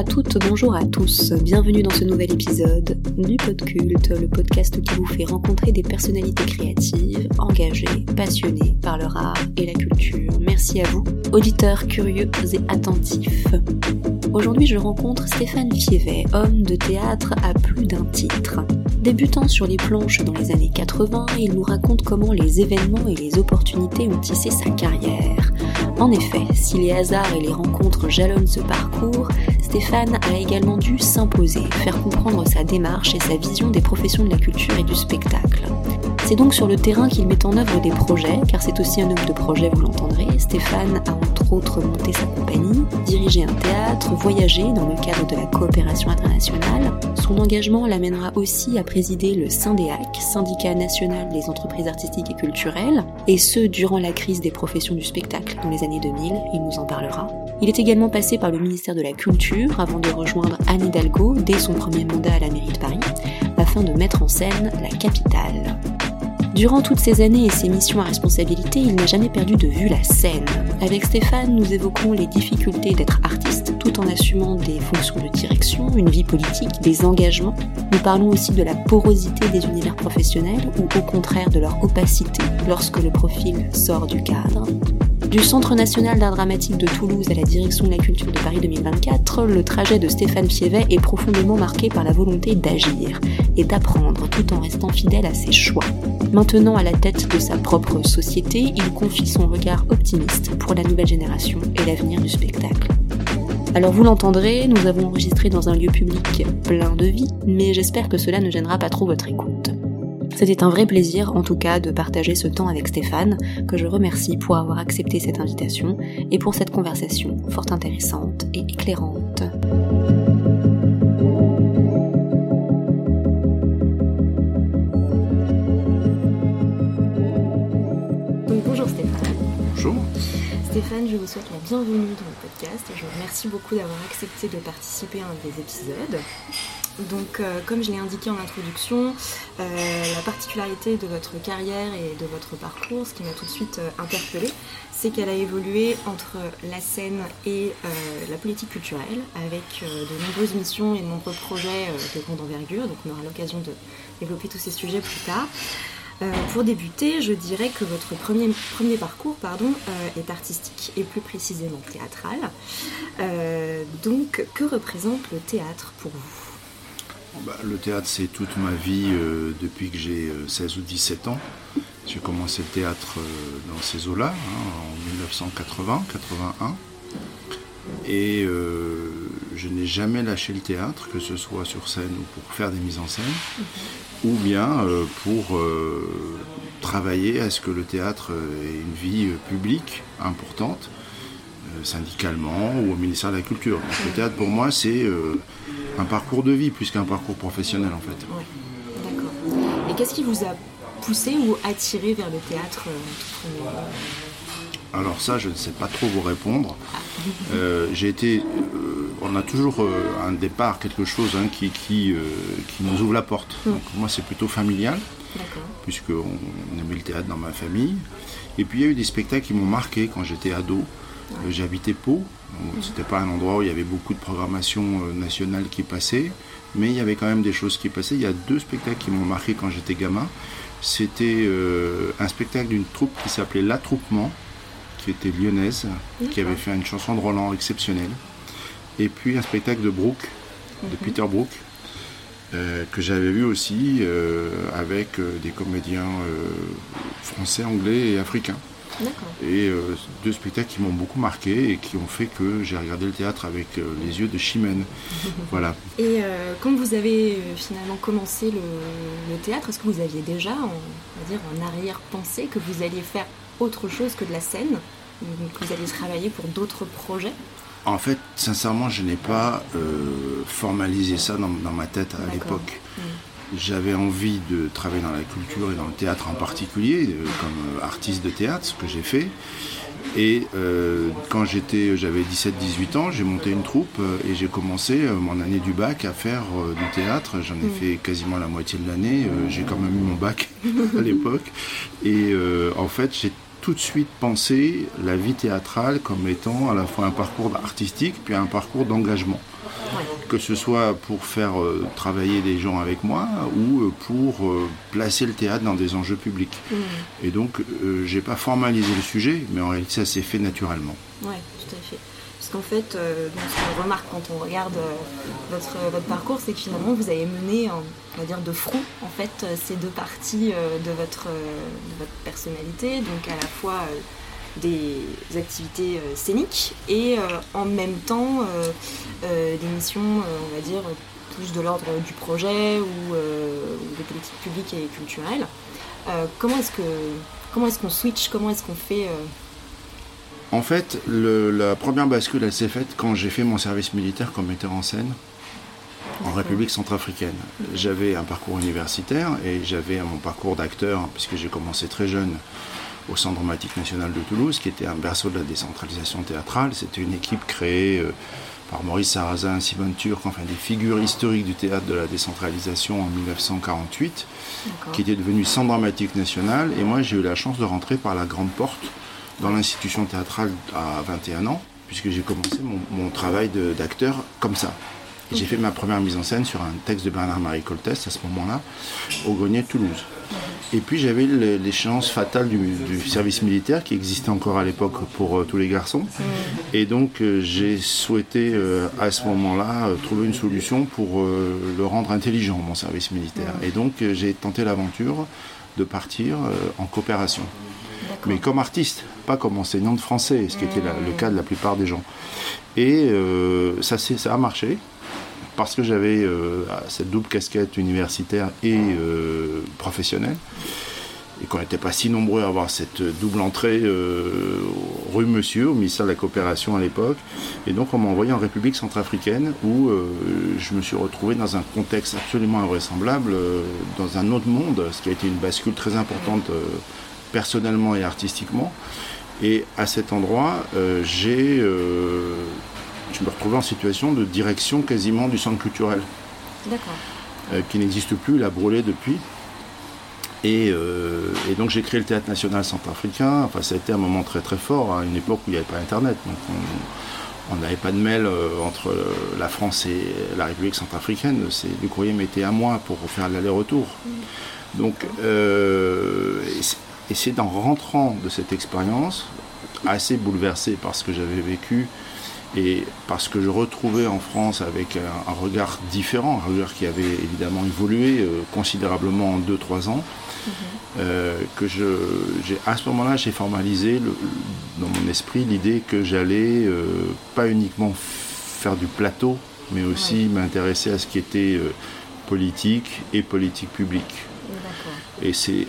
à toutes, bonjour à tous. Bienvenue dans ce nouvel épisode du Podculte, le podcast qui vous fait rencontrer des personnalités créatives, engagées, passionnées par leur art et la culture. Merci à vous, auditeurs curieux et attentifs. Aujourd'hui, je rencontre Stéphane Fievet, homme de théâtre à plus d'un titre. Débutant sur les planches dans les années 80, il nous raconte comment les événements et les opportunités ont tissé sa carrière. En effet, si les hasards et les rencontres jalonnent ce parcours, Stéphane a également dû s'imposer, faire comprendre sa démarche et sa vision des professions de la culture et du spectacle. C'est donc sur le terrain qu'il met en œuvre des projets, car c'est aussi un homme de projet, vous l'entendrez. Stéphane a entre autres monté sa compagnie, dirigé un théâtre, voyagé dans le cadre de la coopération internationale. Son engagement l'amènera aussi à présider le SYNDEAC, Syndicat national des entreprises artistiques et culturelles, et ce durant la crise des professions du spectacle dans les années 2000, il nous en parlera. Il est également passé par le ministère de la Culture avant de rejoindre Anne Hidalgo dès son premier mandat à la mairie de Paris, afin de mettre en scène la capitale. Durant toutes ces années et ses missions à responsabilité, il n'a jamais perdu de vue la scène. Avec Stéphane, nous évoquons les difficultés d'être artiste tout en assumant des fonctions de direction, une vie politique, des engagements. Nous parlons aussi de la porosité des univers professionnels ou au contraire de leur opacité lorsque le profil sort du cadre. Du Centre national d'art dramatique de Toulouse à la direction de la culture de Paris 2024, le trajet de Stéphane Fievet est profondément marqué par la volonté d'agir et d'apprendre tout en restant fidèle à ses choix. Maintenant à la tête de sa propre société, il confie son regard optimiste pour la nouvelle génération et l'avenir du spectacle. Alors vous l'entendrez, nous avons enregistré dans un lieu public plein de vie, mais j'espère que cela ne gênera pas trop votre écoute. C'était un vrai plaisir, en tout cas, de partager ce temps avec Stéphane, que je remercie pour avoir accepté cette invitation et pour cette conversation fort intéressante et éclairante. Donc bonjour Stéphane. Bonjour. Stéphane, je vous souhaite la bienvenue dans le podcast et je vous remercie beaucoup d'avoir accepté de participer à un des épisodes. Donc, euh, comme je l'ai indiqué en introduction, euh, la particularité de votre carrière et de votre parcours, ce qui m'a tout de suite euh, interpellée, c'est qu'elle a évolué entre la scène et la politique culturelle, avec de nombreuses missions et de nombreux projets de grande envergure. Donc, on aura l'occasion de développer tous ces sujets plus tard. pour débuter, je dirais que votre premier, premier parcours pardon, est artistique et plus précisément théâtral. donc, que représente le théâtre pour vous? Bah, le théâtre, c'est toute ma vie euh, depuis que j'ai 16 euh, ou 17 ans. J'ai commencé le théâtre euh, dans ces eaux-là, hein, en 1980-81. Et je n'ai jamais lâché le théâtre, que ce soit sur scène ou pour faire des mises en scène, ou bien pour travailler à ce que le théâtre ait une vie publique importante, syndicalement ou au ministère de la Culture. Le théâtre, pour moi, c'est un parcours de vie plus qu'un parcours professionnel en fait. Oui, d'accord. Et qu'est-ce qui vous a poussé ou attiré vers le théâtre euh, alors ça, je ne sais pas trop vous répondre. Euh, j'ai été, euh, on a toujours un départ, quelque chose hein, qui, qui, qui, nous ouvre la porte. Mm. Donc, moi, c'est plutôt familial, puisqu'on on aimait le théâtre dans ma famille. Et puis il y a eu des spectacles qui m'ont marqué quand j'étais ado. J'habitais Pau, c'était pas un endroit où il y avait beaucoup de programmation euh, nationale qui passait, mais il y avait quand même des choses qui passaient. Il y a deux spectacles qui m'ont marqué quand j'étais gamin. C'était euh, un spectacle d'une troupe qui s'appelait L'Attroupement, qui était lyonnaise, qui avait fait une chanson de Roland exceptionnelle. Et puis un spectacle de Brooke, de mhm. Peter Brook, euh, que j'avais vu aussi avec des comédiens français, anglais et africains. Et euh, deux spectacles qui m'ont beaucoup marqué et qui ont fait que j'ai regardé le théâtre avec euh, les yeux de Chimène. voilà. Et euh, quand vous avez finalement commencé le, théâtre, est-ce que vous aviez déjà, on dire, en arrière-pensée que vous alliez faire autre chose que de la scène Que vous alliez travailler pour d'autres projets? En fait, sincèrement, je n'ai pas formalisé ça dans, ma tête à l'époque. J'avais envie de travailler dans la culture et dans le théâtre en particulier, euh, comme euh, artiste de théâtre, ce que j'ai fait. Et euh, quand j'étais, j'avais 17-18 ans, j'ai monté une troupe et j'ai commencé mon année du bac à faire du théâtre. J'en ai mm. fait quasiment la moitié de l'année. j'ai quand même eu mon bac à l'époque. Et en fait, j'ai tout de suite pensé la vie théâtrale comme étant à la fois un parcours artistique puis un parcours d'engagement. Que ce soit pour faire travailler des gens avec moi ou pour placer le théâtre dans des enjeux publics. Mm. Et donc, j'ai pas formalisé le sujet, mais en réalité, ça s'est fait naturellement. Oui, tout à fait. Parce qu'en fait, ce qu'on remarque quand on regarde votre, votre parcours, c'est que finalement, vous avez mené, on va dire, de front, en fait, ces deux parties de, votre, de votre personnalité. Donc, à la fois des activités euh, scéniques et euh, en même temps euh, des missions, on va dire, plus de l'ordre du projet ou des politiques publiques et culturelles. comment est-ce que comment est-ce qu'on switch Comment est-ce qu'on fait En fait, la première bascule, elle s'est faite quand j'ai fait mon service militaire comme metteur en scène en République centrafricaine. J'avais un parcours universitaire et j'avais mon parcours d'acteur, puisque j'ai commencé très jeune au Centre dramatique national de Toulouse, qui était un berceau de la décentralisation théâtrale. C'était une équipe créée euh, par Maurice Sarrazin, Simone Turc, enfin des figures historiques du théâtre de la décentralisation en 1948, qui était devenue Centre dramatique national. Et moi, j'ai eu la chance de rentrer par la grande porte dans l'institution théâtrale à 21 ans, puisque j'ai commencé mon, travail d'acteur comme ça. J'ai fait ma première mise en scène sur un texte de Bernard-Marie Coltès à ce moment-là, au Grenier de Toulouse. Et puis j'avais l'échéance fatale du, service militaire qui existait encore à l'époque pour euh, tous les garçons. Mm. Et donc euh, j'ai souhaité euh, à ce moment-là trouver une solution pour le rendre intelligent, mon service militaire. Mm. Et donc j'ai tenté l'aventure de partir en coopération. Mais comme artiste, pas comme enseignant de français, ce qui était le cas de la plupart des gens. Et ça, ça a marché parce que j'avais euh, cette double casquette universitaire et euh, professionnelle, et qu'on n'était pas si nombreux à avoir cette double entrée euh, rue Monsieur, au ministère de la Coopération à l'époque. Et donc on m'a envoyé en République centrafricaine où je me suis retrouvé dans un contexte absolument invraisemblable, dans un autre monde, ce qui a été une bascule très importante personnellement et artistiquement. Et à cet endroit, j'ai je me retrouvais en situation de direction quasiment du centre culturel. Euh, qui n'existe plus, il a brûlé depuis. Euh, et, donc j'ai créé le Théâtre National Centrafricain. Enfin, ça a été un moment très très fort, à une époque où il n'y avait pas Internet. Donc on n'avait pas de mail euh, entre la France et la République centrafricaine. Le courrier mettait un mois pour faire l'aller-retour. Donc, et c'est en rentrant de cette expérience, assez bouleversé par ce que j'avais vécu et parce que je retrouvais en France avec un, regard différent, un regard qui avait évidemment évolué euh, considérablement en 2-3 ans, mhm. euh, que je, à ce moment-là, j'ai formalisé dans mon esprit l'idée que j'allais euh, pas uniquement faire du plateau, mais aussi m'intéresser à ce qui était politique et politique publique. Et c'est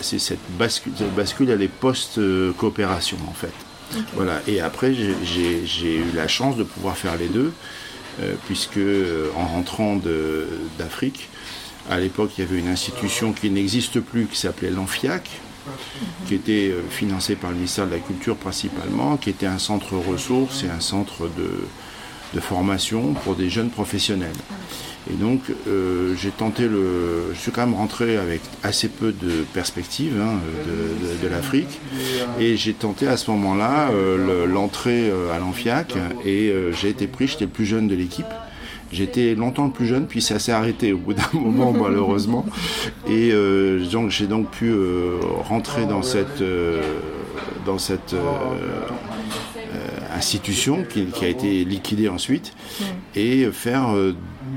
cette bascule, cette bascule, elle est post-coopération en fait. Voilà. Et après, j'ai eu la chance de pouvoir faire les deux, euh, puisque euh, en rentrant d'Afrique, à l'époque, il y avait une institution qui n'existe plus, qui s'appelait l'Amfiac, qui était euh, financée par le ministère de la Culture principalement, qui était un centre ressources et un centre de formation pour des jeunes professionnels. Et donc, euh, j'ai tenté le. Je suis quand même rentré avec assez peu de perspectives hein, de, l'Afrique. Et j'ai tenté à ce moment-là euh, l'entrée euh, à l'Amfiac. Et j'ai été pris, j'étais le plus jeune de l'équipe. J'étais longtemps le plus jeune, puis ça s'est arrêté au bout d'un moment, malheureusement. Et donc, j'ai donc pu rentrer dans cette. dans cette institution qui, a été liquidée ensuite et faire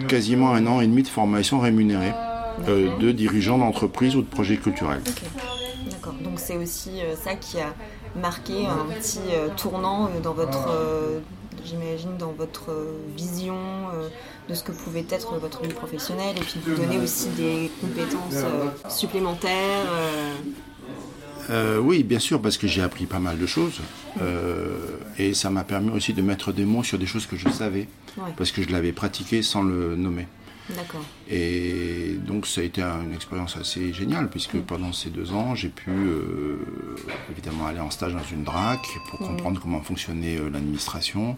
quasiment un an et demi de formation rémunérée euh, de dirigeants d'entreprise ou de projets culturels. D'accord, donc c'est aussi euh, ça qui a marqué un petit euh, tournant dans votre, j'imagine, dans votre vision de ce que pouvait être votre vie professionnelle et puis vous donner aussi des compétences supplémentaires. Oui, bien sûr, parce que j'ai appris pas mal de choses. et ça m'a permis aussi de mettre des mots sur des choses que je savais parce que je l'avais pratiqué sans le nommer. D'accord. Et donc ça a été une expérience assez géniale, puisque mm. pendant ces deux ans, j'ai pu euh, évidemment aller en stage dans une DRAC pour mm. comprendre comment fonctionnait euh, l'administration.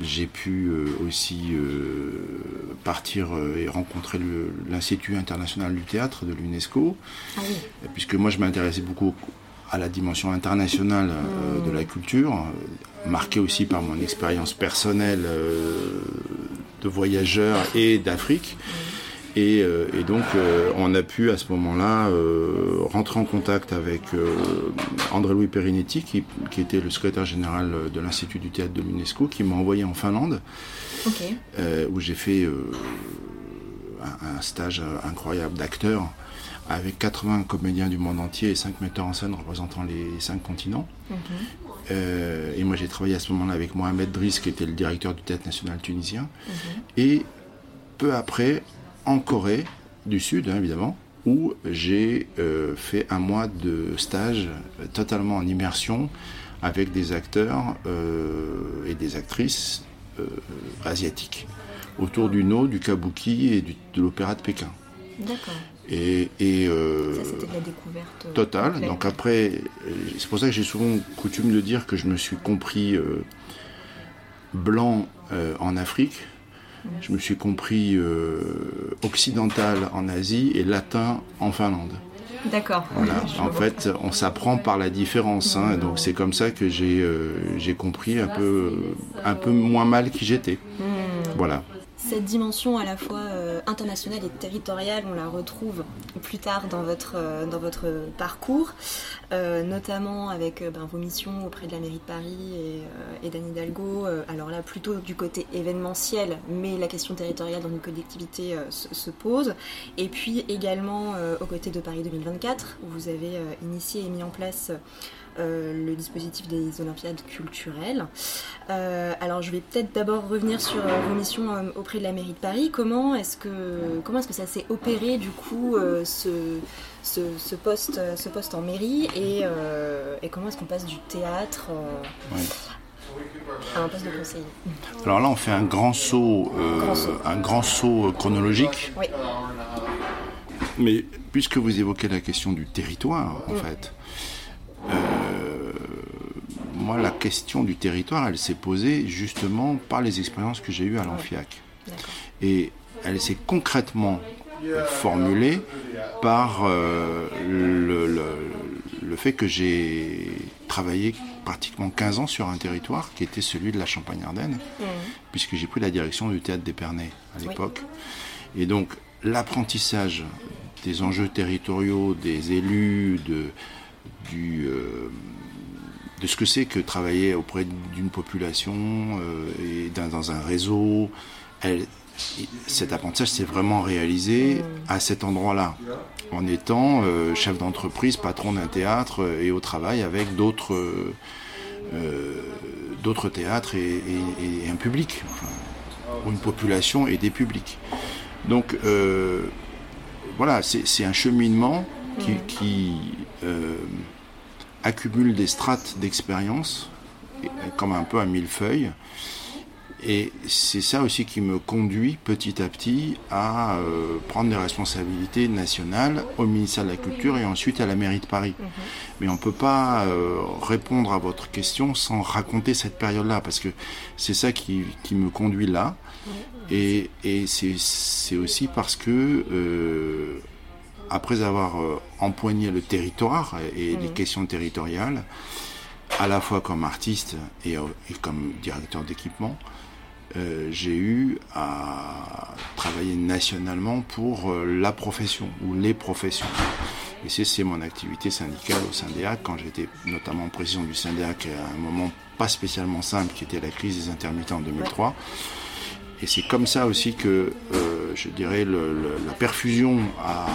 J'ai pu euh, aussi partir et rencontrer l'Institut international du théâtre de l'UNESCO, ah puisque moi je m'intéressais beaucoup à la dimension internationale de la culture, marqué aussi par mon expérience personnelle voyageurs et d'Afrique. Et, donc, on a pu à ce moment-là rentrer en contact avec André-Louis Perinetti, qui, était le secrétaire général de l'Institut du théâtre de l'UNESCO, qui m'a envoyé en Finlande, où j'ai fait un, stage incroyable d'acteur avec 80 comédiens du monde entier et 5 metteurs en scène représentant les 5 continents. Euh, et moi j'ai travaillé à ce moment-là avec Mohamed Driss qui était le directeur du Théâtre national tunisien. Et peu après en Corée du Sud hein, évidemment où j'ai euh, fait un mois de stage totalement en immersion avec des acteurs euh, et des actrices asiatiques autour du No, du kabuki et de l'opéra de Pékin. D'accord. Et, euh, ça, c'était la découverte. Euh, totale. Donc après, c'est pour ça que j'ai souvent coutume de dire que je me suis compris euh, blanc en Afrique. Je me suis compris occidental en Asie et latin en Finlande. D'accord. Voilà. en fait, on s'apprend par la différence. Hein. donc c'est comme ça que j'ai j'ai compris un peu, un peu moins mal qui j'étais. Hmm. Voilà cette dimension à la fois euh, internationale et territoriale, on la retrouve plus tard dans votre, euh, dans votre parcours, euh, notamment avec ben, vos missions auprès de la mairie de Paris et, d'Anne Hidalgo. alors là, plutôt du côté événementiel, mais la question territoriale dans une collectivité se, se, pose. Et puis également aux côtés de Paris 2024, où vous avez initié et mis en place euh, le dispositif des Olympiades culturelles. Euh, alors je vais peut-être d'abord revenir sur euh, vos missions auprès de la mairie de Paris. Comment est-ce que, comment est-ce que ça s'est opéré du coup ce, ce, poste, ce poste en mairie et, et comment est-ce qu'on passe du théâtre à un poste de conseiller? Alors là on fait un grand saut, un grand saut chronologique. Oui. Mais puisque vous évoquez la question du territoire en mm. fait, moi, la question du territoire, elle s'est posée justement par les expériences que j'ai eues à l'Amfiac. Et elle s'est concrètement euh, formulée par euh, le, fait que j'ai travaillé pratiquement 15 ans sur un territoire qui était celui de la Champagne-Ardenne, mmh. puisque j'ai pris la direction du théâtre d'Épernay à l'époque. Et donc, l'apprentissage des enjeux territoriaux, des élus, de, euh, de ce que c'est que travailler auprès d'une population euh, et dans, un réseau. cet apprentissage s'est vraiment réalisé à cet endroit-là, en étant euh, chef d'entreprise, patron d'un théâtre et au travail avec d'autres théâtres et, un public, ou une population et des publics. Donc voilà, c'est un cheminement qui, qui accumule des strates d'expérience, comme un peu un millefeuille. Et c'est ça aussi qui me conduit petit à petit à euh, prendre des responsabilités nationales au ministère de la Culture et ensuite à la mairie de Paris. Mhm. Mais on ne peut pas euh, répondre à votre question sans raconter cette période-là, parce que c'est ça qui, qui, me conduit là. Et, et c'est aussi parce que euh, après avoir euh, empoigné le territoire et les mmh. questions territoriales, à la fois comme artiste et, euh, comme directeur d'équipement, euh, j'ai eu à travailler nationalement pour la profession ou les professions. Et c'est mon activité syndicale au syndicat, quand j'étais notamment président du syndicat à un moment pas spécialement simple qui était la crise des intermittents en 2003. Et c'est comme ça aussi que, je dirais, la perfusion à,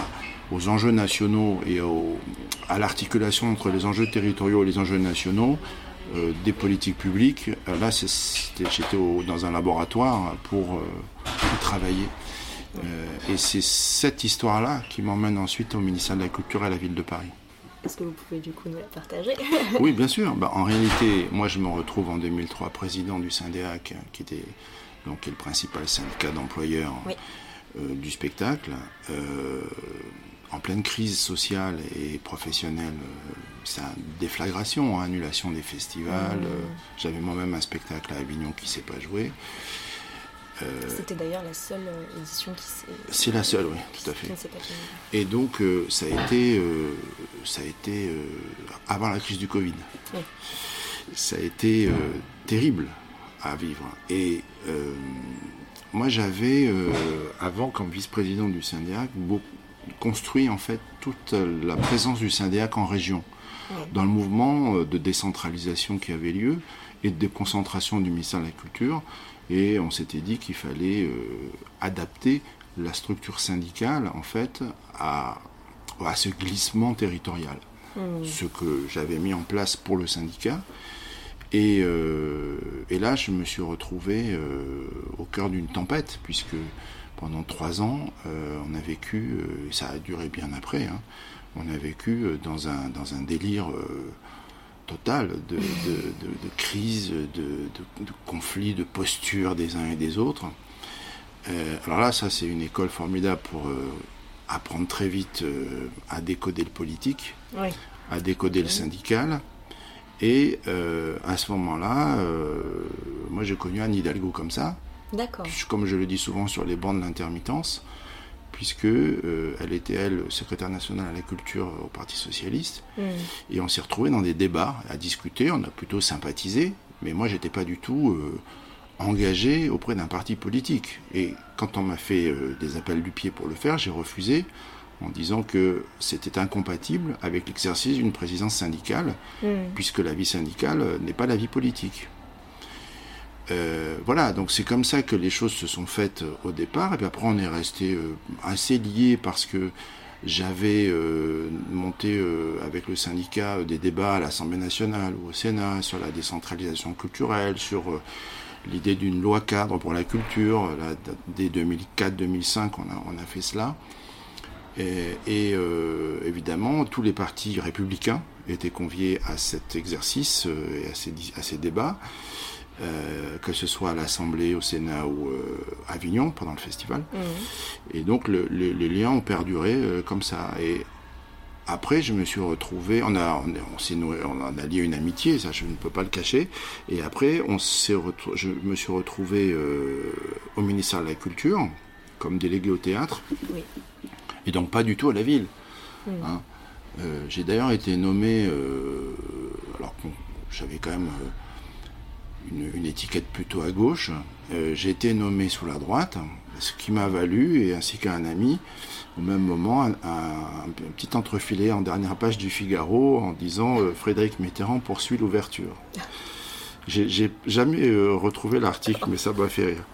aux enjeux nationaux et à l'articulation entre les enjeux territoriaux et les enjeux nationaux euh, des politiques publiques. Euh, là, j'étais dans un laboratoire pour euh, travailler. et c'est cette histoire-là qui m'emmène ensuite au ministère de la Culture et à la ville de Paris. Est-ce que vous pouvez du coup nous la partager? Oui, bien sûr. Bah, en réalité, moi, je me retrouve en 2003 président du SYNDEAC, qui était donc qui est le principal syndicat d'employeurs du spectacle en pleine crise sociale et professionnelle, euh, c'est une déflagration, hein, annulation des festivals. Mmh. Euh, j'avais moi-même un spectacle à Avignon qui ne s'est pas joué. Euh, C'était d'ailleurs la seule édition qui s'est. C'est la seule, oui, tout à fait. Et donc, ça a été, ça a été avant la crise du Covid. Ça a été terrible. à vivre. Et moi, j'avais, avant, comme vice-président du syndicat, construit en fait toute la présence du syndicat en région. Dans le mouvement de décentralisation qui avait lieu et de déconcentration du ministère de la Culture, et on s'était dit qu'il fallait euh, adapter la structure syndicale en fait à, à ce glissement territorial. Mmh. Ce que j'avais mis en place pour le syndicat. Et, euh, et là, je me suis retrouvé euh, au cœur d'une tempête, puisque pendant trois ans, on a vécu, et ça a duré bien après, hein, on a vécu dans un, dans un délire total de, de, crise, de, conflits, de postures des uns et des autres. Euh, alors là, ça c'est une école formidable pour euh, apprendre très vite euh, à décoder le politique, à décoder le syndical. Et à ce moment-là, moi j'ai connu Anne Hidalgo comme ça. D'accord. Comme je le dis souvent sur les bancs de l'intermittence puisque euh, elle était elle secrétaire nationale à la culture au Parti socialiste, mm. et on s'est retrouvé dans des débats à discuter. On a plutôt sympathisé, mais moi j'étais pas du tout euh, engagé auprès d'un parti politique. Et quand on m'a fait euh, des appels du pied pour le faire, j'ai refusé en disant que c'était incompatible avec l'exercice d'une présidence syndicale, mm. puisque la vie syndicale n'est pas la vie politique. Euh, voilà, donc c'est comme ça que les choses se sont faites euh, au départ. Et puis après, on est resté euh, assez liés parce que j'avais monté avec le syndicat des débats à l'Assemblée nationale ou au Sénat sur la décentralisation culturelle, sur l'idée d'une loi cadre pour la culture. dès 2004-2005, on a, fait cela. Et, évidemment, tous les partis républicains étaient conviés à cet exercice et à ces débats. Euh, que ce soit à l'Assemblée, au Sénat ou euh, à Avignon pendant le festival. Mhm. Et donc le, les liens ont perduré euh, comme ça. Et après, je me suis retrouvé, on a, on, on, on a lié une amitié, ça je ne peux pas le cacher. Et après, on s'est je me suis retrouvé au ministère de la Culture comme délégué au théâtre. Oui. Et donc pas du tout à la ville. Hein. J'ai d'ailleurs été nommé, alors j'avais quand même une, étiquette plutôt à gauche. Euh, j'ai été nommé sous la droite, ce qui m'a valu, et ainsi qu'un ami, au même moment, un, petit entrefilé en dernière page du Figaro en disant euh, Frédéric Mitterrand poursuit l'ouverture. J'ai jamais euh, retrouvé l'article, mais ça m'a fait rire.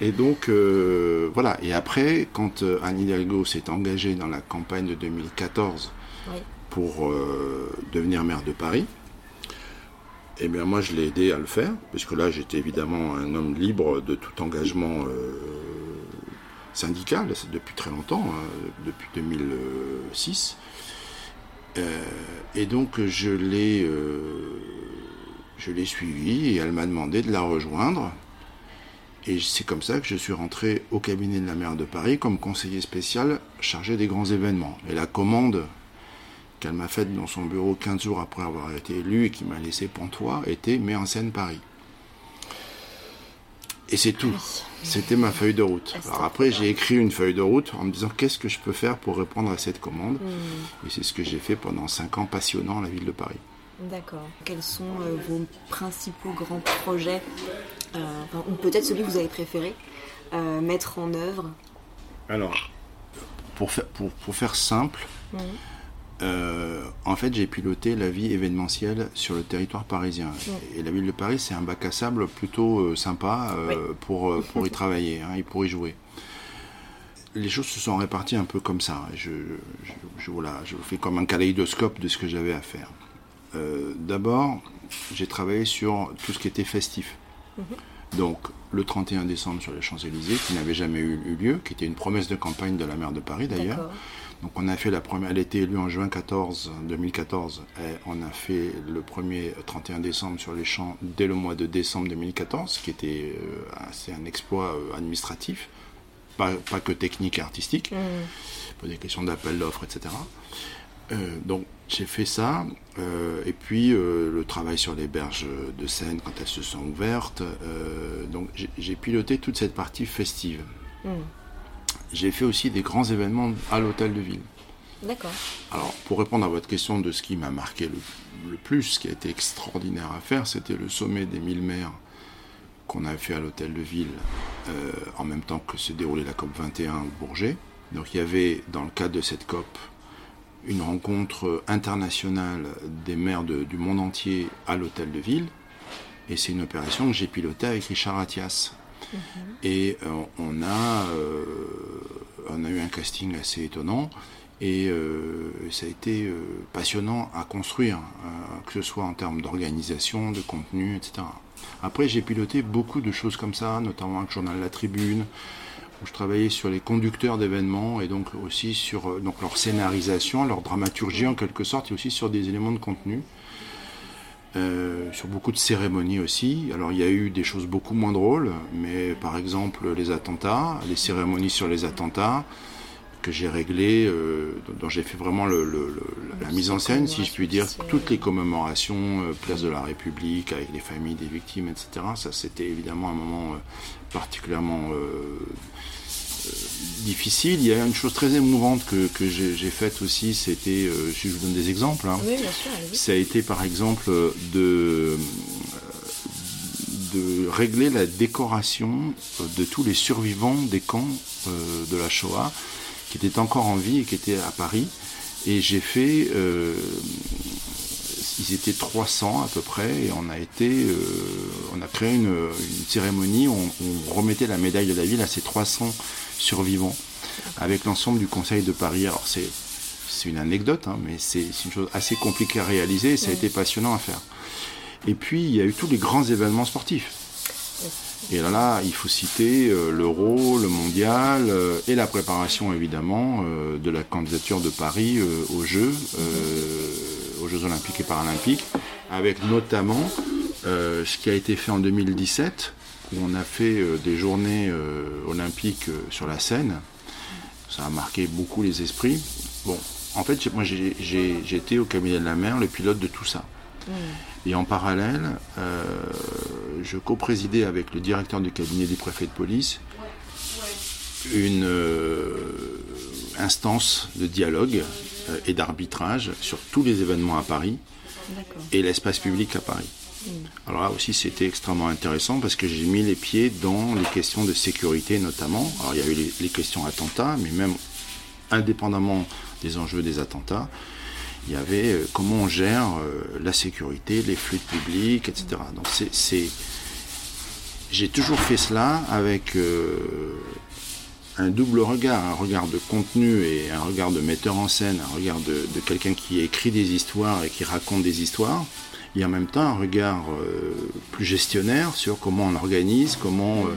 Et donc, voilà. Et après, quand Anne Hidalgo s'est engagée dans la campagne de 2014 pour devenir maire de Paris, eh bien, moi, je l'ai aidé à le faire, puisque là, j'étais évidemment un homme libre de tout engagement euh, syndical, depuis très longtemps, hein, depuis 2006. Euh, et donc, je l'ai, euh, je l'ai suivi et elle m'a demandé de la rejoindre. Et c'est comme ça que je suis rentré au cabinet de la maire de Paris comme conseiller spécial chargé des grands événements. Et la commande qu'elle m'a faite dans son bureau 15 jours après avoir été élu et qui m'a laissé pantois était Mets en scène Paris. Et c'est tout. C'était ma feuille de route. Alors après, j'ai écrit une feuille de route en me disant qu'est-ce que je peux faire pour répondre à cette commande. Hmm. Et c'est ce que j'ai fait pendant 5 ans passionnant la ville de Paris. D'accord. Quels sont euh, vos principaux grands projets euh, Ou peut-être celui que vous avez préféré euh, mettre en œuvre? Alors, pour faire, pour, pour faire simple. Euh, en fait, j'ai piloté la vie événementielle sur le territoire parisien. Et la ville de Paris, c'est un bac à sable plutôt euh, sympa euh, pour, pour y travailler hein, et pour y jouer. Les choses se sont réparties un peu comme ça. Je, je, voilà, je fais comme un kaléidoscope de ce que j'avais à faire. D'abord, j'ai travaillé sur tout ce qui était festif. Mhm. Donc, le 31 décembre sur les Champs-Élysées, qui n'avait jamais eu, eu, lieu, qui était une promesse de campagne de la maire de Paris d'ailleurs. Donc on a fait la première, elle a été élue en juin 14, 2014, et on a fait le premier 31 décembre sur les champs dès le mois de décembre 2014, ce qui était euh, un exploit euh, administratif, pas, que technique et artistique, mmh. pour des questions d'appel d'offres, etc. Euh, donc j'ai fait ça, et puis le travail sur les berges de Seine quand elles se sont ouvertes. donc j'ai piloté toute cette partie festive. Mmh j'ai fait aussi des grands événements à l'hôtel de ville. D'accord. Alors, pour répondre à votre question de ce qui m'a marqué le, plus, ce qui a été extraordinaire à faire, c'était le sommet des 1000 maires qu'on a fait à l'hôtel de ville en même temps que se déroulait la COP 21 au Bourget. Donc il y avait dans le cadre de cette COP une rencontre internationale des maires du monde entier à l'hôtel de ville. Et c'est une opération que j'ai pilotée avec Richard Attias. Mhm. Et euh, on, a, euh, on a eu un casting assez étonnant. Et euh, ça a été passionnant à construire, que ce soit en termes d'organisation, de contenu, etc. Après, j'ai piloté beaucoup de choses comme ça, notamment avec le journal La Tribune, où je travaillais sur les conducteurs d'événements et donc aussi sur donc leur scénarisation, leur dramaturgie en quelque sorte, et aussi sur des éléments de contenu. Euh, sur beaucoup de cérémonies aussi. Alors il y a eu des choses beaucoup moins drôles, mais par exemple les attentats, les cérémonies sur les attentats que j'ai réglées, euh, dont j'ai fait vraiment la mise en scène, si je puis dire, toutes les commémorations, place de la République, avec les familles des victimes, etc. Ça c'était évidemment un moment particulièrement difficile. Il y a une chose très émouvante que, j'ai faite aussi, c'était, euh, si je vous donne des exemples, hein. ça a été par exemple de, de régler la décoration de tous les survivants des camps euh, de la Shoah qui étaient encore en vie et qui étaient à Paris. Et j'ai fait euh, ils étaient 300 à peu près et on a été, euh, on a créé une, cérémonie où on, remettait la médaille de la ville à ces 300 survivants avec l'ensemble du Conseil de Paris. Alors c'est c'est une anecdote, hein, mais c'est une chose assez compliquée à réaliser et ça a été passionnant à faire. Et puis il y a eu tous les grands événements sportifs. Et là, là il faut citer euh, l'Euro, le Mondial euh, et la préparation évidemment de la candidature de Paris aux Jeux aux Jeux Olympiques et Paralympiques, avec notamment euh, ce qui a été fait en 2017, où on a fait euh, des journées euh, olympiques sur la Seine. Ça a marqué beaucoup les esprits. Bon, en fait, moi j'étais au cabinet de la mer, le pilote de tout ça. Mmh. Et en parallèle, je co-présidais avec le directeur du cabinet du préfet de police une instance de dialogue et d'arbitrage sur tous les événements à Paris et l'espace public à Paris. Hmm. Alors là aussi, c'était extrêmement intéressant parce que j'ai mis les pieds dans les questions de sécurité notamment. Alors il y a eu les, questions attentats, mais même indépendamment des enjeux des attentats, il y avait euh, comment on gère euh, la sécurité, les flux publics, etc. Donc c'est, j'ai toujours fait cela avec un double regard, un regard de contenu et un regard de metteur en scène, un regard de, quelqu'un qui écrit des histoires et qui raconte des histoires, et en même temps un regard euh, plus gestionnaire sur comment on organise, comment euh,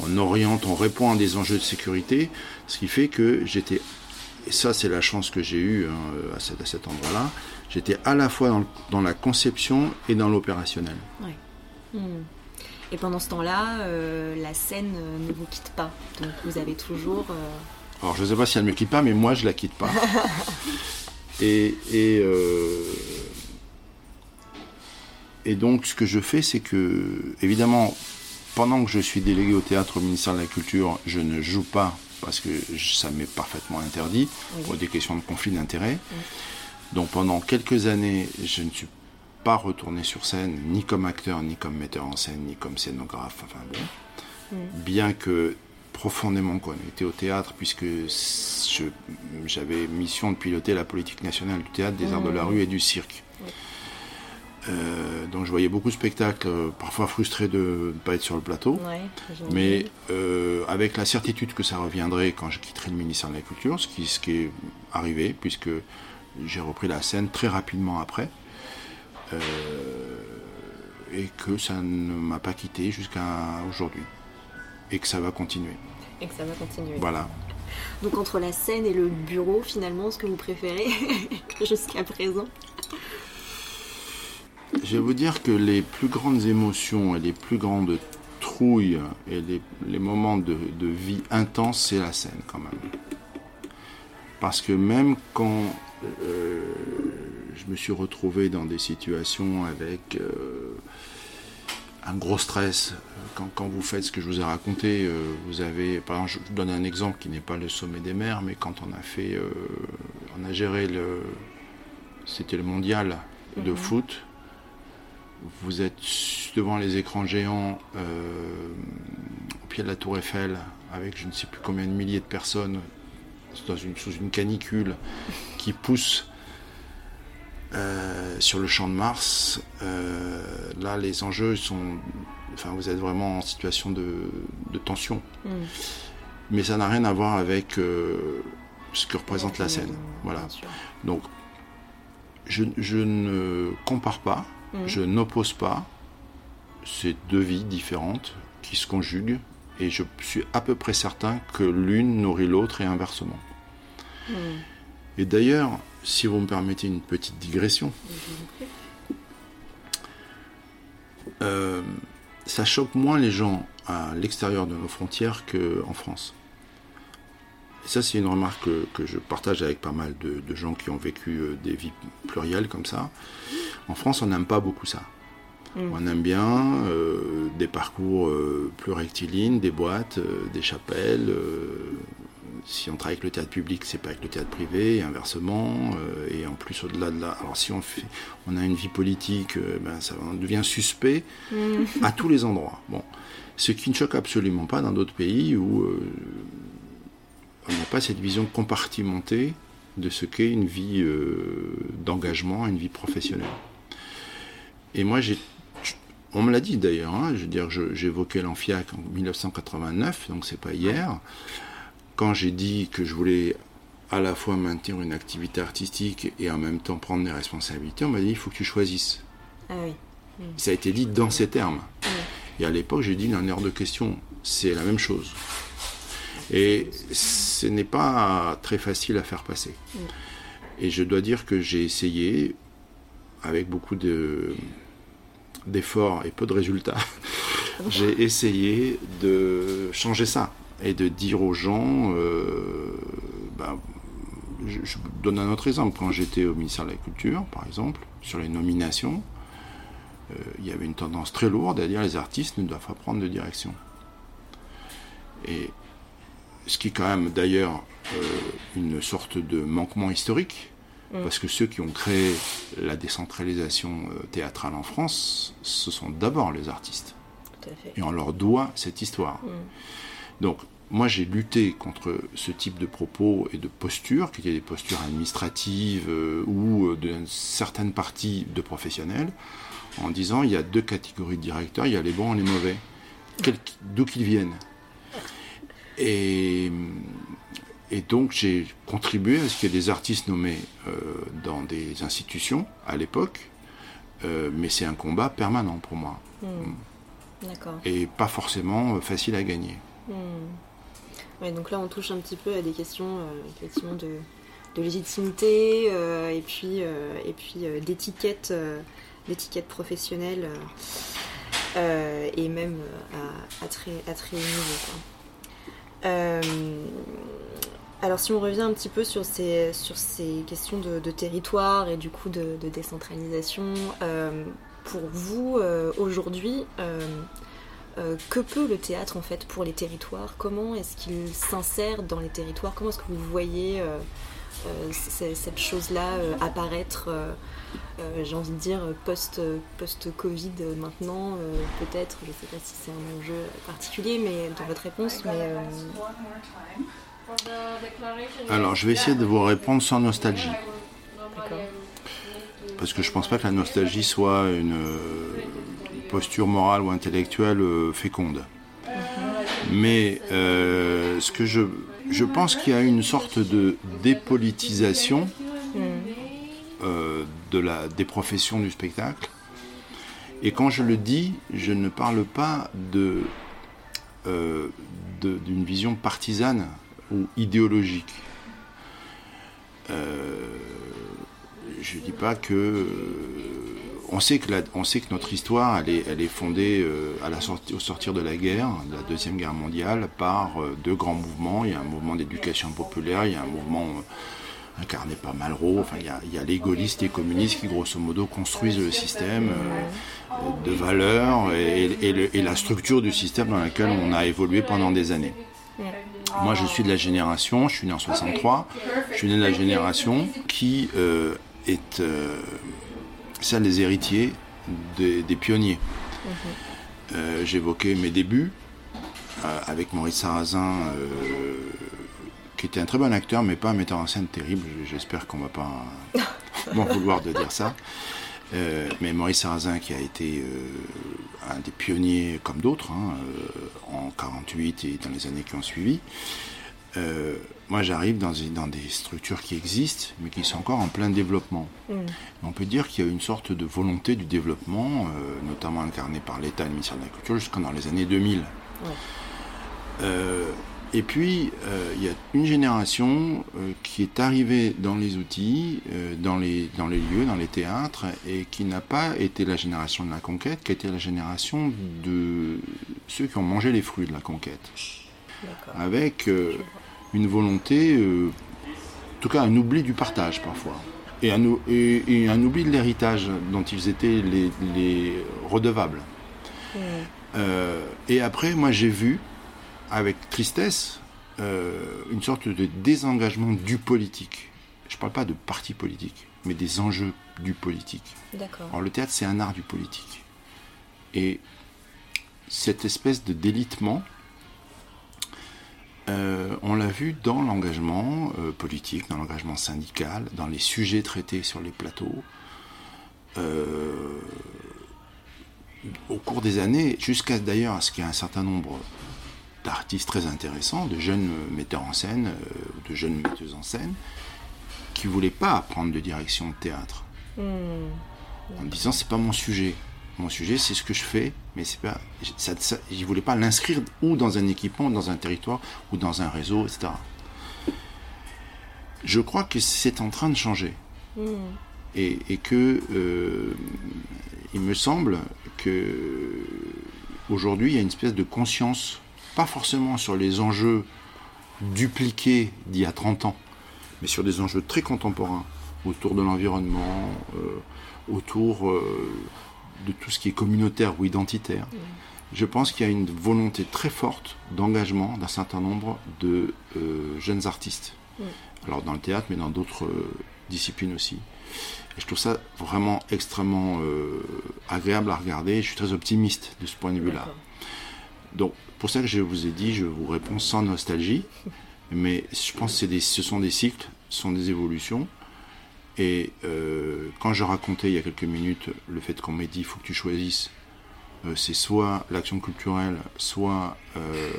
on oriente, on répond à des enjeux de sécurité, ce qui fait que j'étais, et ça c'est la chance que j'ai eue hein, à, cet, endroit-là, j'étais à la fois dans, la conception et dans l'opérationnel. Hmm. Et pendant ce temps-là, euh, la scène ne vous quitte pas. Donc vous avez toujours. Euh, Alors je ne sais pas si elle ne me quitte pas, mais moi je la quitte pas. et euh, et, donc ce que je fais, c'est que évidemment, pendant que je suis délégué au théâtre au ministère de la Culture, je ne joue pas parce que ça m'est parfaitement interdit pour des questions de conflit d'intérêts. Donc pendant quelques années, je ne suis pas retourné sur scène, ni comme acteur, ni comme metteur en scène, ni comme scénographe, enfin bon. Mm. Bien que profondément connecté au théâtre, puisque j'avais mission de piloter la politique nationale du théâtre, des arts de la mm. rue et du cirque. Euh, donc je voyais beaucoup de spectacles, euh, parfois frustré de ne pas être sur le plateau, mais euh, avec la certitude que ça reviendrait quand je quitterai le ministère de la Culture, ce qui, ce qui est arrivé, puisque j'ai repris la scène très rapidement après. Euh, et que ça ne m'a pas quitté jusqu'à aujourd'hui. Et que ça va continuer. Et que ça va continuer. Voilà. Donc entre la scène et le bureau, finalement, ce que vous préférez jusqu'à présent? Je vais vous dire que les plus grandes émotions et les plus grandes trouilles et les, moments de, vie intense, c'est la scène quand même. Parce que même quand euh, je me suis retrouvé dans des situations avec euh, un gros stress. Quand, vous faites ce que je vous ai raconté, euh, vous avez, par exemple, je vous donne un exemple qui n'est pas le sommet des mers, mais quand on a fait, euh, on a géré le, c'était le mondial de mhm. foot. vous êtes devant les écrans géants au pied de la tour Eiffel avec je ne sais plus combien de milliers de personnes dans une, sous une canicule qui pousse sur le champ de Mars. là, les enjeux sont. Enfin, vous êtes vraiment en situation de, tension. Mm. Mais ça n'a rien à voir avec ce que représente la scène. Voilà. Donc, je, ne compare pas, mhm. je n'oppose pas ces deux vies différentes qui se conjuguent, et je suis à peu près certain que l'une nourrit l'autre et inversement. Et d'ailleurs, si vous me permettez une petite digression, euh, ça choque moins les gens à l'extérieur de nos frontières qu'en France. Et ça, c'est une remarque que, je partage avec pas mal de, gens qui ont vécu euh, des vies plurielles comme ça. En France, on n'aime pas beaucoup ça. Mm. On aime bien euh, des parcours euh, plus rectilignes, des boîtes, des chapelles. Si on travaille avec le théâtre public, c'est pas avec le théâtre privé, et inversement. et en plus, au-delà de là, alors si on, fait, on a une vie politique, ben, ça devient suspect mm. à tous les endroits. Bon. Ce qui ne choque absolument pas dans d'autres pays où on n'a pas cette vision compartimentée de ce qu'est une vie euh, d'engagement, une vie professionnelle. Et moi, j'ai, on me l'a dit d'ailleurs, hein, je veux dire, j'évoquais l'Amphiac en 1989, donc c'est pas hier. Quand j'ai dit que je voulais à la fois maintenir une activité artistique et en même temps prendre des responsabilités, on m'a dit il faut que tu choisisses. Ah oui. Ça a été dit dans ces termes. Et à l'époque, j'ai dit, il en est hors de question, c'est la même chose. Et ce n'est pas très facile à faire passer. Et je dois dire que j'ai essayé, avec beaucoup d'efforts et peu de résultats, j'ai essayé de changer ça et de dire aux gens, euh, ben, je, donne un autre exemple, quand j'étais au ministère de la Culture, par exemple, sur les nominations, euh, il y avait une tendance très lourde à dire les artistes ne doivent pas prendre de direction. Et ce qui est quand même d'ailleurs euh, une sorte de manquement historique, mm. parce que ceux qui ont créé la décentralisation théâtrale en France, ce sont d'abord les artistes. Et on leur doit cette histoire. Mm. Donc, moi, j'ai lutté contre ce type de propos et de postures, qui étaient des postures administratives euh, ou d'une certaine partie de professionnels, en disant il y a deux catégories de directeurs, il y a les bons et les mauvais, d'où qu'ils viennent. Et, donc j'ai contribué à ce qu'il y ait des artistes nommés euh, dans des institutions à l'époque, euh, mais c'est un combat permanent pour moi. Hmm. Hmm. D'accord. Et pas forcément euh, facile à gagner. Hmm. donc là on touche un petit peu à des questions effectivement de, légitimité et puis, et puis d'étiquette, d'étiquette professionnelle et même à, très, à très haut niveau. Euh, alors si on revient un petit peu sur ces, sur ces questions de, territoire et du coup de, décentralisation, euh, pour vous euh, aujourd'hui, que peut le théâtre en fait pour les territoires? Comment est-ce qu'il s'insère dans les territoires? Comment est-ce que vous voyez cette chose-là apparaître euh, j'ai envie de dire post, post-Covid maintenant, euh, peut-être, je ne sais pas si c'est un enjeu particulier mais dans votre réponse. Mais, euh, Alors je vais essayer de vous répondre sans nostalgie. Parce que je ne pense pas que la nostalgie soit une posture morale ou intellectuelle féconde. Mais ce que je, je pense qu'il y a une sorte de dépolitisation de la, des professions du spectacle. Et quand je le dis, je ne parle pas de, euh, d'une vision partisane ou idéologique. Euh, je ne dis pas que... on, sait que notre histoire, elle est, fondée sortie, au sortir de la guerre, de la Deuxième Guerre mondiale, par deux grands mouvements. Il y a un mouvement d'éducation populaire, il y a un mouvement incarné par Malraux. Enfin, il y a, les gaullistes et communistes qui, grosso modo, construisent le système euh, de valeurs et, la structure du système dans lequel on a évolué pendant des années. Moi, je suis de la génération, je suis né en 63, je suis né de la génération qui euh, est euh, celle des héritiers des, pionniers. Mhm. J'évoquais mes débuts avec Maurice Sarrazin, qui était un très bon acteur, mais pas un metteur en scène terrible. J'espère qu'on ne va pas m'en vouloir de dire ça. Euh, mais Maurice Sarrazin, qui a été euh, un des pionniers, comme d'autres, hein, euh, en 48 et dans les années qui ont suivi, moi j'arrive dans, dans, des structures qui existent, mais qui sont encore en plein développement. Mm. On peut dire qu'il y a une sorte de volonté du développement, notamment incarnée par l'État et le ministère de la Culture, jusqu'en dans les années 2000. Et puis, euh, il y a une génération euh, qui est arrivée dans les outils, euh, dans, les, dans les lieux, dans les théâtres, et qui n'a pas été la génération de la conquête, qui a été la génération de ceux qui ont mangé les fruits de la conquête. Avec une volonté, en tout cas un oubli du partage parfois, et un, et, un oubli de l'héritage dont ils étaient les, les redevables. et après, moi j'ai vu, avec tristesse euh, une sorte de désengagement du politique. Je ne parle pas de parti politique, mais des enjeux du politique. Alors le théâtre, c'est un art du politique. Et cette espèce de délitement, euh, on l'a vu dans l'engagement euh, politique, dans l'engagement syndical, dans les sujets traités sur les plateaux. au cours des années, jusqu'à d'ailleurs à ce qu'il y ait un certain nombre d'artistes très intéressants, de jeunes metteurs en scène, euh, de jeunes metteuses en scène, qui ne voulaient pas prendre de direction de théâtre. Hmm. En disant, c'est pas mon sujet. Mon sujet, c'est ce que je fais, mais c'est pas. Ça, ne voulais pas l'inscrire ou dans un équipement, dans un territoire, ou dans un réseau, etc. Je crois que c'est en train de changer. Hmm. Et, et, que euh, il me semble que aujourd'hui il y a une espèce de conscience pas forcément sur les enjeux dupliqués d'il y a 30 ans, mais sur des enjeux très contemporains, autour de l'environnement, euh, autour euh, de tout ce qui est communautaire ou identitaire. Je pense qu'il y a une volonté très forte d'engagement d'un certain nombre de euh, jeunes artistes. Alors dans le théâtre, mais dans d'autres disciplines aussi. Et je trouve ça vraiment extrêmement agréable à regarder. Je suis très optimiste de ce point de vue-là. Donc pour ça que je vous ai dit, je vous réponds sans nostalgie, mais je pense que ce sont des cycles, ce sont des évolutions. Et euh, quand je racontais il y a quelques minutes le fait qu'on m'ait dit il faut que tu choisisses, euh, c'est soit l'action culturelle, soit euh,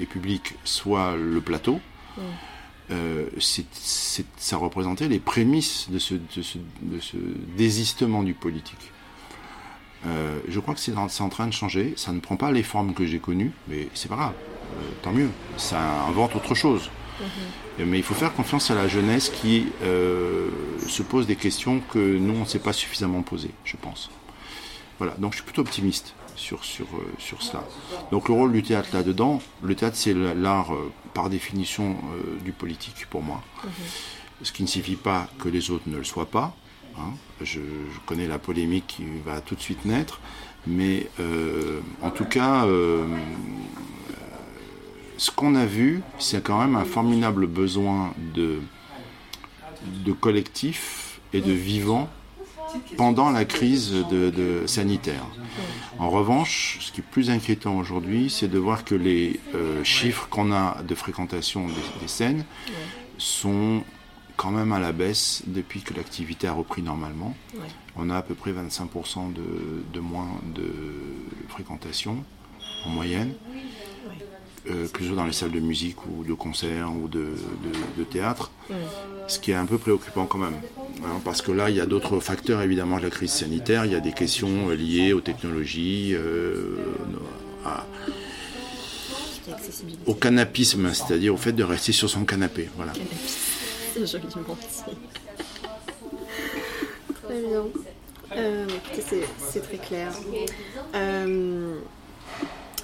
et publique, soit le plateau. ça représentait les prémices de ce, de ce désistement du politique. Je crois que c'est en train de changer. Ça ne prend pas les formes que j'ai connues, mais c'est pas grave. Tant mieux. Ça invente autre chose. Mhm. Mais il faut faire confiance à la jeunesse qui euh, se pose des questions que nous, on ne s'est pas suffisamment posées, je pense. Voilà, donc je suis plutôt optimiste sur, sur, sur cela. Donc le rôle du théâtre là-dedans, le théâtre c'est l'art par définition du politique pour moi. Mhm. Ce qui ne signifie pas que les autres ne le soient pas, Hein. Je, connais la polémique qui va tout de suite naître, mais euh, en tout cas, euh, ce qu'on a vu, c'est quand même un formidable besoin de, de collectif et de vivant pendant la crise de, sanitaire. En revanche, ce qui est plus inquiétant aujourd'hui, c'est de voir que les euh, chiffres qu'on a de fréquentation des scènes sont quand même à la baisse depuis que l'activité a repris normalement. On a à peu près 25% de, moins de fréquentation en moyenne, euh, que ce soit dans les salles de musique ou de concert ou de, théâtre, ce qui est un peu préoccupant quand même. Hein, parce que là, il y a d'autres facteurs évidemment de la crise sanitaire, il y a des questions liées aux technologies, euh, au canapisme, c'est-à-dire au fait de rester sur son canapé. Voilà. Très bien. Euh, c'est très clair. Euh,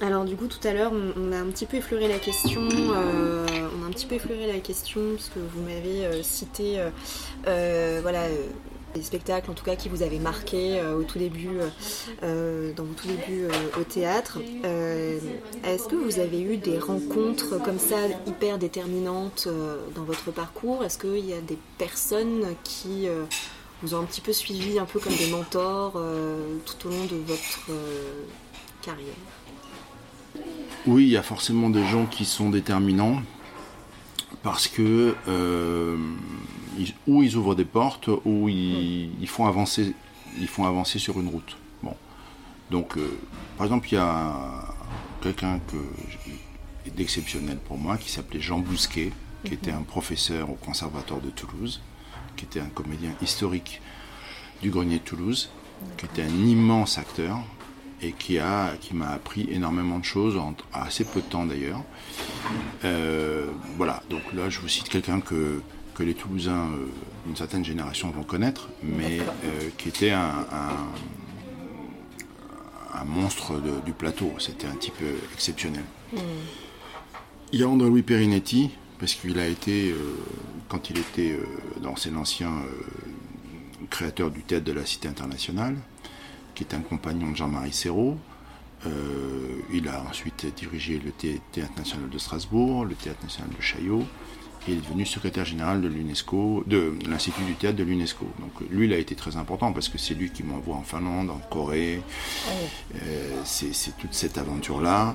alors du coup tout à l'heure on, a un petit peu effleuré la question, euh, on a un petit peu effleuré la question puisque vous m'avez cité voilà des spectacles en tout cas qui vous avaient marqué euh, au tout début, euh, euh, dans vos tout débuts au théâtre. Est-ce que vous avez eu des rencontres comme ça hyper déterminantes dans votre parcours? Est-ce qu'il y a des personnes qui vous ont un petit peu suivi un peu comme des mentors tout au long de votre carrière? Oui, il y a forcément des gens qui sont déterminants parce que ou ils ouvrent des portes ou ils, ils, font avancer ils font avancer sur une route. Bon. Donc, par exemple, il y a quelqu'un que, d'exceptionnel pour moi qui s'appelait Jean Bousquet, qui mhm. était un professeur au Conservatoire de Toulouse, qui était un comédien historique du Grenier de Toulouse, qui était un immense acteur et qui a qui m'a appris énormément de choses en assez peu de temps d'ailleurs. Euh, voilà, donc là je vous cite quelqu'un que que les Toulousains euh, d'une certaine génération vont connaître, mais euh, qui était un un monstre du plateau. C'était un type exceptionnel. Hmm. Il y a André Louis Perinetti, parce qu'il a été, quand il était dans c'est l'ancien créateur du théâtre de la Cité internationale, qui est un compagnon de Jean-Marie Serrault. il a ensuite dirigé le Théâtre national de Strasbourg, le Théâtre national de Chaillot, il est devenu secrétaire général de l'UNESCO, de l'Institut du théâtre de l'UNESCO. Donc lui, il a été très important parce que c'est lui qui m'envoie en Finlande, en Corée. Euh, c'est toute cette aventure-là.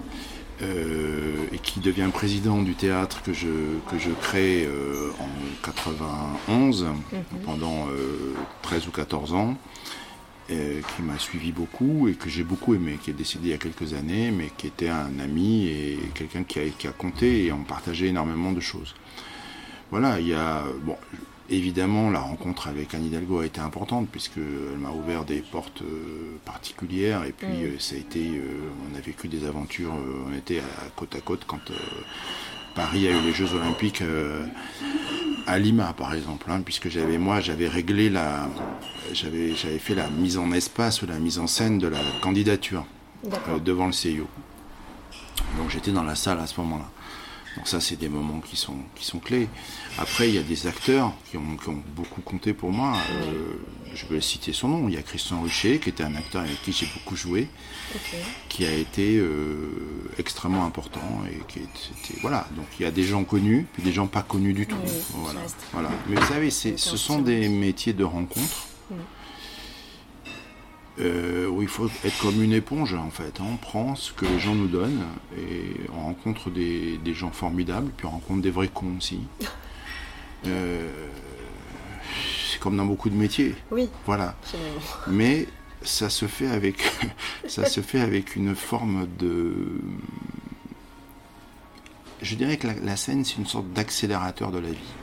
Euh, et qui devient président du théâtre que je, que je crée euh, en 91 mhm. pendant 13 ou 14 ans. Qui m'a suivi beaucoup et que j'ai beaucoup aimé, qui est décédé il y a quelques années, mais qui était un ami et quelqu'un qui a, qui a compté et on partageait énormément de choses voilà, il y a bon, évidemment la rencontre avec Anne Hidalgo a été importante puisqu'elle m'a ouvert des portes euh, particulières et puis mm. euh, ça a été, euh, on a vécu des aventures, on était à, côte à côte quand Paris a eu les Jeux Olympiques à Lima par exemple, hein, puisque j'avais moi j'avais réglé la, j'avais j'avais fait la mise en espace ou la mise en scène de la candidature devant le CIO. Donc j'étais dans la salle à ce moment-là. Donc ça, c'est des moments qui sont, qui sont clés. Après, il y a des acteurs qui ont, beaucoup compté pour moi. Euh, je vais citer son nom. Il y a Christian Rucher, qui était un acteur avec qui j'ai beaucoup joué, qui a été euh, extrêmement important. Et qui était, voilà. Donc il y a des gens connus, puis des gens pas connus du tout. voilà. voilà. Mais vous savez, ce sont des métiers de rencontre. Euh, où il faut être comme une éponge en fait. Hein. On prend ce que les gens nous donnent et on rencontre des, gens formidables, puis on rencontre des vrais cons aussi. Euh, c'est comme dans beaucoup de métiers. Oui. Voilà. Mais ça se fait avec ça se fait avec une forme de je dirais que la, scène c'est une sorte d'accélérateur de la vie.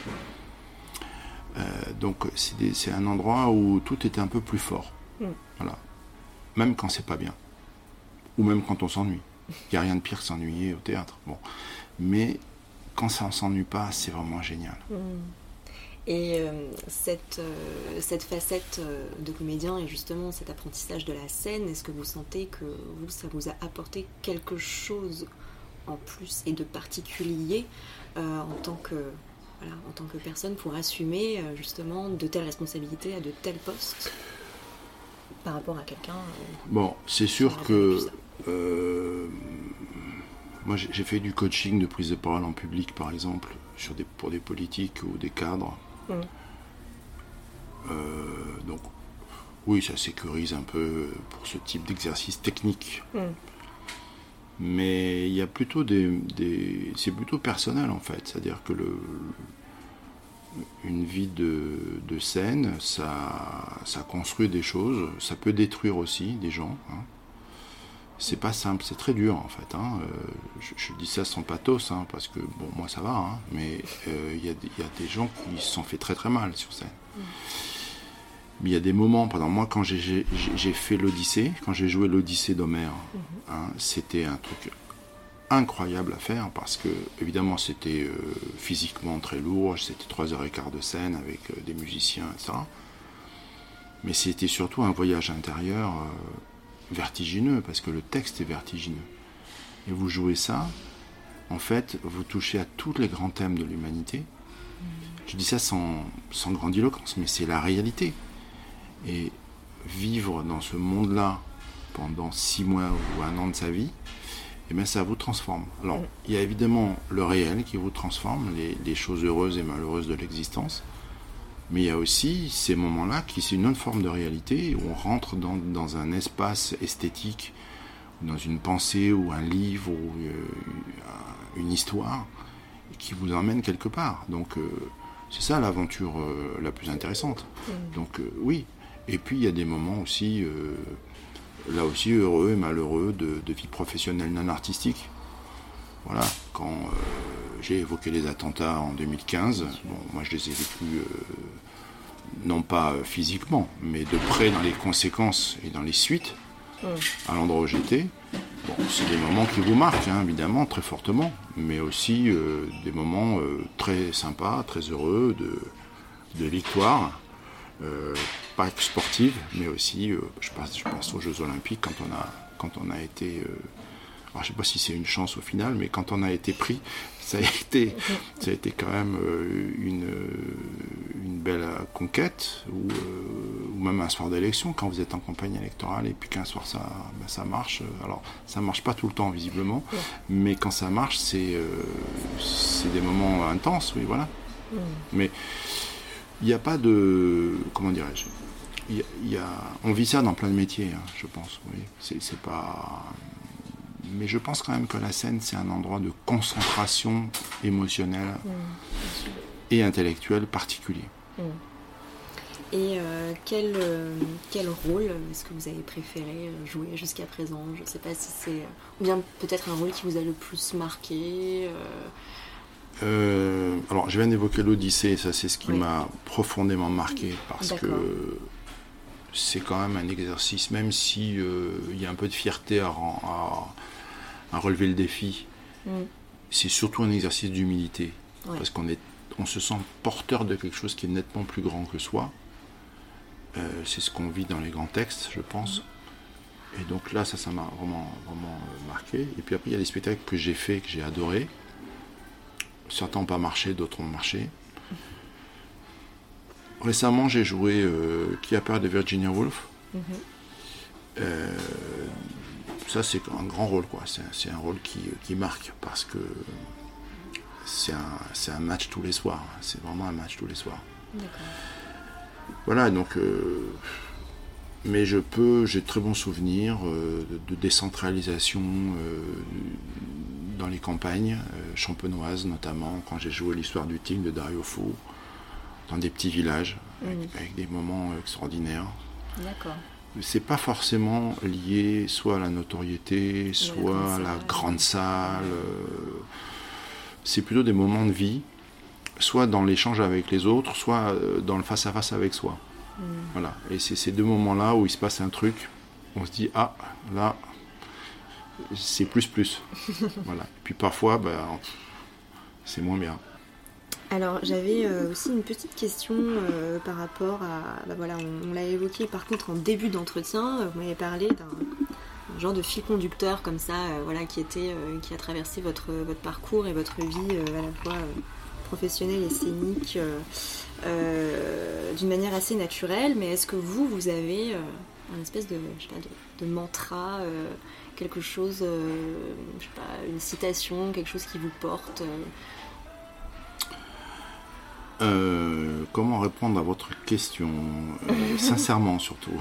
Euh, donc c'est un endroit où tout est un peu plus fort. Mm. Voilà même quand c'est pas bien, ou même quand on s'ennuie. Il n'y a rien de pire que s'ennuyer au théâtre. Bon. Mais quand ça ne s'ennuie pas, c'est vraiment génial. Mm. Et euh, cette, euh, cette facette euh, de comédien et justement cet apprentissage de la scène, est-ce que vous sentez que vous, ça vous a apporté quelque chose en plus et de particulier en, tant que, voilà, en tant que personne pour assumer justement de telles responsabilités à de tels postes par rapport à quelqu'un euh, Bon, c'est sûr que moi j'ai fait du coaching de prise de parole en public par exemple sur des, pour des politiques ou des cadres. Mmh. Euh, donc oui, ça sécurise un peu pour ce type d'exercice technique. Mmh. Mais il y a plutôt des, des c'est plutôt personnel en fait, c'est-à-dire que le, une vie de, scène, ça, ça construit des choses, ça peut détruire aussi des gens. Hein. C'est pas simple, c'est très dur en fait. Hein. Euh, je, dis ça sans pathos, hein, parce que bon, moi ça va, mais euh, il y, a des gens qui se sont fait très très mal sur scène. Mm. Mais il y a des moments, pendant moi quand j'ai fait l'Odyssée, quand j'ai joué l'Odyssée d'Homère, mm-hmm. c'était un truc incroyable à faire parce que évidemment c'était euh, physiquement très lourd, c'était trois heures et quart de scène avec euh, des musiciens, etc. Mais c'était surtout un voyage intérieur euh, vertigineux parce que le texte est vertigineux. Et vous jouez ça, en fait, vous touchez à tous les grands thèmes de l'humanité. Je dis ça sans, sans grandiloquence, mais c'est la réalité. Et vivre dans ce monde-là pendant six mois ou un an de sa vie, et eh bien ça vous transforme. Alors, il y a évidemment le réel qui vous transforme, les, choses heureuses et malheureuses de l'existence. Mais il y a aussi ces moments-là qui c'est une autre forme de réalité où on rentre dans, dans un espace esthétique, dans une pensée ou un livre ou euh, une histoire qui vous emmène quelque part. Donc euh, c'est ça l'aventure euh, la plus intéressante. Donc oui. Et puis il y a des moments aussi, là aussi heureux et malheureux de, de vie professionnelle non artistique. Voilà, quand j'ai évoqué les attentats en 2015. Bon, moi, je les ai vécus euh, non pas physiquement, mais de près dans les conséquences et dans les suites à l'endroit où j'étais. Bon, c'est des moments qui vous marquent, hein, évidemment, très fortement, mais aussi euh, des moments euh, très sympas, très heureux, de, de victoire. pas sportive, mais aussi, je, pense, je pense aux Jeux Olympiques quand on a, quand on a été je ne sais pas si c'est une chance au final, mais quand on a été pris, ça a été, ça a été quand même euh, une, euh, une belle conquête, ou, euh, ou même un soir d'élection, quand vous êtes en campagne électorale et puis qu'un soir ça, ben, ça marche. Alors, ça marche pas tout le temps, visiblement, mais quand ça marche, c'est c'est des moments intenses, oui, voilà. Mais il n'y a pas de. Comment dirais-je il y, a, on vit ça dans plein de métiers, hein, je pense. Oui. C'est pas mais je pense quand même que la scène, c'est un endroit de concentration émotionnelle mmh, et intellectuelle particulier. Mmh. Et euh, quel, euh, quel rôle est-ce que vous avez préféré euh, jouer jusqu'à présent? Je ne sais pas si c'est... Ou bien peut-être un rôle qui vous a le plus marqué Alors, je viens d'évoquer l'Odyssée, ça c'est ce qui m'a profondément marqué, parce que c'est quand même un exercice, même s'il il y a un peu de fierté à, à à relever le défi, mm. c'est surtout un exercice d'humilité. Parce qu'on est, on se sent porteur de quelque chose qui est nettement plus grand que soi. Euh, c'est ce qu'on vit dans les grands textes, je pense. Et donc là, ça, ça m'a vraiment, vraiment euh, marqué. Et puis après, il y a des spectacles que j'ai faits, que j'ai adorés. Certains n'ont pas marché, d'autres ont marché. Récemment, j'ai joué euh, Qui a peur de Virginia Woolf? Euh, ça c'est un grand rôle quoi. C'est un rôle qui, marque parce que c'est un, un, match tous les soirs. C'est vraiment un match tous les soirs. Voilà donc. Euh, mais je peux, j'ai de très bons souvenirs euh, de, décentralisation euh, dans les campagnes champenoises, notamment quand j'ai joué l'histoire du Tigre de Dario Fo, dans des petits villages, avec, des moments extraordinaires. D'accord c'est pas forcément lié soit à la notoriété, soit à la grande salle. Euh, c'est plutôt des moments de vie, soit dans l'échange avec les autres, soit euh, dans le face-à-face avec soi. Mm. Voilà. Et c'est ces deux moments-là où il se passe un truc, on se dit ah là c'est plus plus. voilà. Et puis parfois, ben, c'est moins bien. Alors j'avais euh, aussi une petite question euh, par rapport à, bah, voilà, on, l'a évoqué par contre en début d'entretien, euh, vous m'avez parlé d'un genre de fil conducteur comme ça, voilà, qui était, qui a traversé votre, votre parcours et votre vie à la fois professionnelle et scénique d'une manière assez naturelle. Mais est-ce que vous, vous avez un espèce de, je sais pas, de, de mantra, quelque chose, je sais pas, une citation, quelque chose qui vous porte euh, comment répondre à votre question euh, Sincèrement surtout.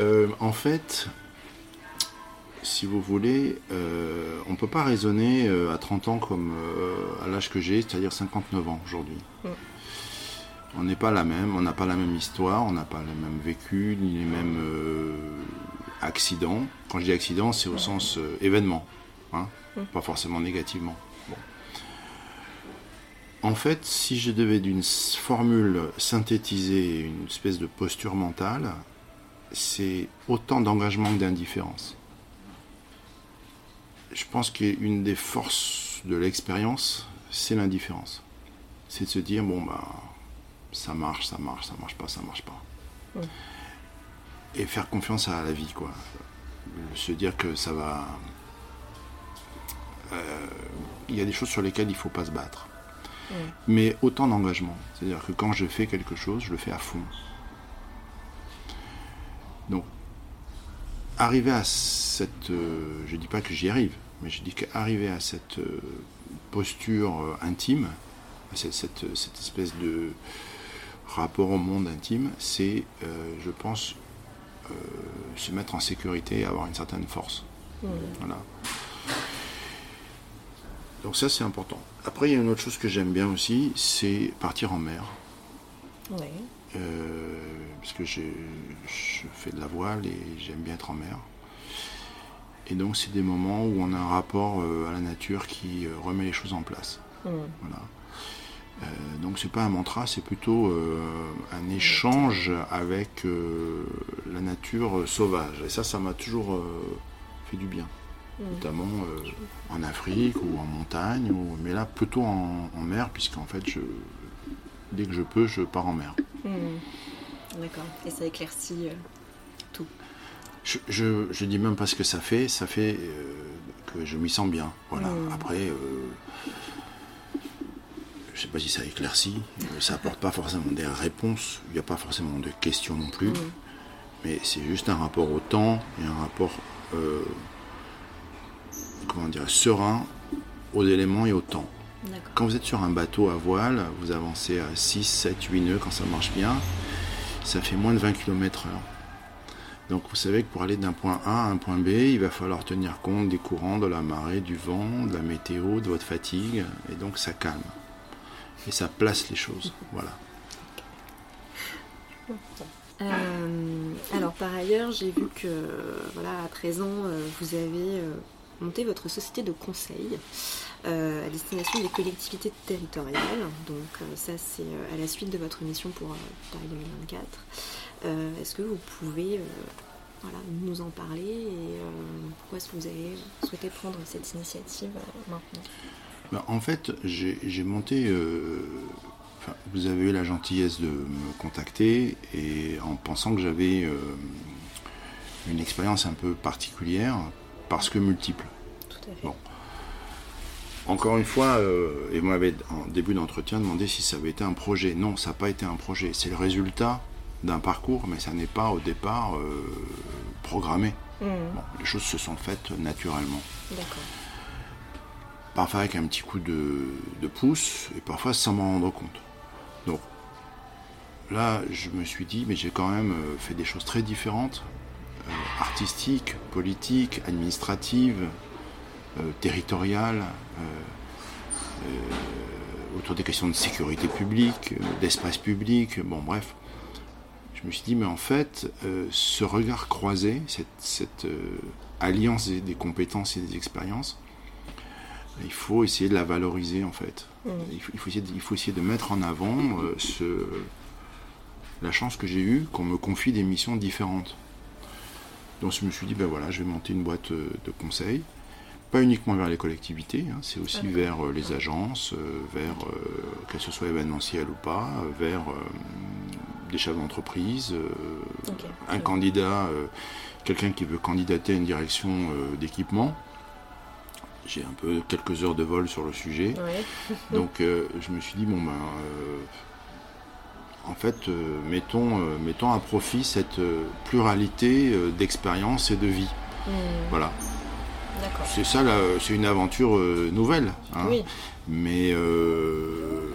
Euh, en fait, si vous voulez, on ne peut pas raisonner à 30 ans comme à l'âge que j'ai, c'est-à-dire 59 ans aujourd'hui. Mm. On n'est pas la même, on n'a pas la même histoire, on n'a pas le même vécu, ni les mêmes accidents. Quand je dis accident, c'est au sens événement, hein, mm. pas forcément négativement. En fait, si je devais d'une formule synthétiser une espèce de posture mentale, c'est autant d'engagement que d'indifférence. Je pense qu'une des forces de l'expérience, c'est l'indifférence. C'est de se dire, bon, bah, ça marche, ça marche, ça marche pas, ça marche pas. Et faire confiance à la vie, quoi. Se dire que ça va. Euh, il y a des choses sur lesquelles il ne faut pas se battre mais autant d'engagement. C'est-à-dire que quand je fais quelque chose, je le fais à fond. Donc, arriver à cette. Euh, je ne dis pas que j'y arrive, mais je dis qu'arriver à cette euh, posture euh, intime, cette, cette, espèce de rapport au monde intime, c'est, je pense, se mettre en sécurité et avoir une certaine force. Mmh. Voilà. Donc ça, c'est important. Après, il y a une autre chose que j'aime bien aussi, c'est partir en mer. Oui. Euh, parce que je, fais de la voile et j'aime bien être en mer. Et donc, c'est des moments où on a un rapport euh, à la nature qui euh, remet les choses en place. Mmh. Voilà. donc, c'est pas un mantra, c'est plutôt un échange avec la nature sauvage. Et ça, ça m'a toujours fait du bien. Mm. notamment euh, en Afrique ou en montagne, ou, mais là plutôt en, mer, puisqu'en fait, je, dès que je peux, je pars en mer. Mm. D'accord, et ça éclaircit euh, tout. Je, je, dis même pas ce que ça fait, ça fait euh, que je m'y sens bien. Voilà. Mm. Après, je sais pas si ça éclaircit, ça apporte pas forcément des réponses, il n'y a pas forcément de questions non plus, mais c'est juste un rapport au temps et un rapport comment dire, serein aux éléments et au temps. Quand vous êtes sur un bateau à voile, vous avancez à 6, 7, 8 nœuds quand ça marche bien, ça fait moins de 20 km/h. Donc vous savez que pour aller d'un point A à un point B, il va falloir tenir compte des courants, de la marée, du vent, de la météo, de votre fatigue, et donc ça calme. Et ça place les choses. Voilà. Euh, alors par ailleurs, j'ai vu que voilà, à présent, euh, vous avez euh, monter votre société de conseil euh, à destination des collectivités territoriales. Donc euh, ça c'est euh, à la suite de votre mission pour Paris 2024. est-ce que vous pouvez nous en parler et pourquoi est-ce que vous avez souhaité prendre cette initiative maintenant? Bah, En fait, j'ai monté vous avez eu la gentillesse de me contacter et en pensant que j'avais une expérience un peu particulière parce que multiple. Bon. Encore une fois, euh, et vous m'avez en début d'entretien demandé si ça avait été un projet. Non, ça n'a pas été un projet. C'est le résultat d'un parcours, mais ça n'est pas au départ euh, programmé. Mmh. les choses se sont faites naturellement. Parfois avec un petit coup de, pouce, et parfois sans m'en rendre compte. Donc là, je me suis dit, mais j'ai quand même euh, fait des choses très différentes, artistiques, politiques, administratives, territoriale, euh, euh, autour des questions de sécurité publique, d'espace public, bon bref. Je me suis dit, mais en fait, ce regard croisé, cette, alliance des, compétences et des expériences, il faut essayer de la valoriser en fait. Mmh. Il, faut, essayer de, il, faut, essayer de, mettre en avant ce, la chance que j'ai eue qu'on me confie des missions différentes. Donc je me suis dit, ben voilà, je vais monter une boîte de conseil pas uniquement vers les collectivités, hein, c'est aussi vers euh, les agences, euh, vers, euh, que ce soit événementiel ou pas, vers des chefs d'entreprise, un candidat, quelqu'un qui veut candidater à une direction d'équipement. J'ai un peu quelques heures de vol sur le sujet. Donc je me suis dit, bon ben, en fait, mettons, mettons à profit cette pluralité d'expériences et de vie. Hmm. Voilà. C'est ça, c'est une aventure euh, nouvelle. Hein. Mais euh,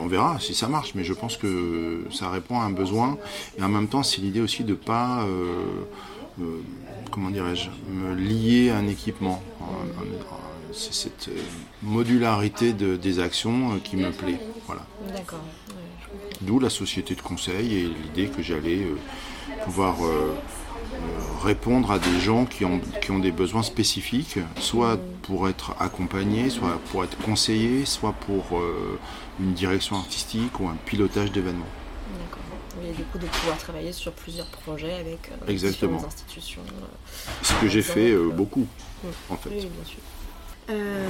on verra si ça marche. Mais je pense que ça répond à un besoin. Et en même temps, c'est l'idée aussi de ne pas, euh, comment dirais-je, me lier à un équipement. C'est cette modularité de, des actions qui me plaît. Voilà. D'accord. D'où la société de conseil et l'idée que j'allais pouvoir répondre à des gens qui ont, qui ont des besoins spécifiques, soit pour être accompagnés, soit pour être conseillés, soit pour euh, une direction artistique ou un pilotage d'événements. D'accord. Et du coup, de pouvoir travailler sur plusieurs projets avec euh, différentes institutions. Euh, Ce que j'ai fait beaucoup, en fait. Oui, bien sûr. Euh,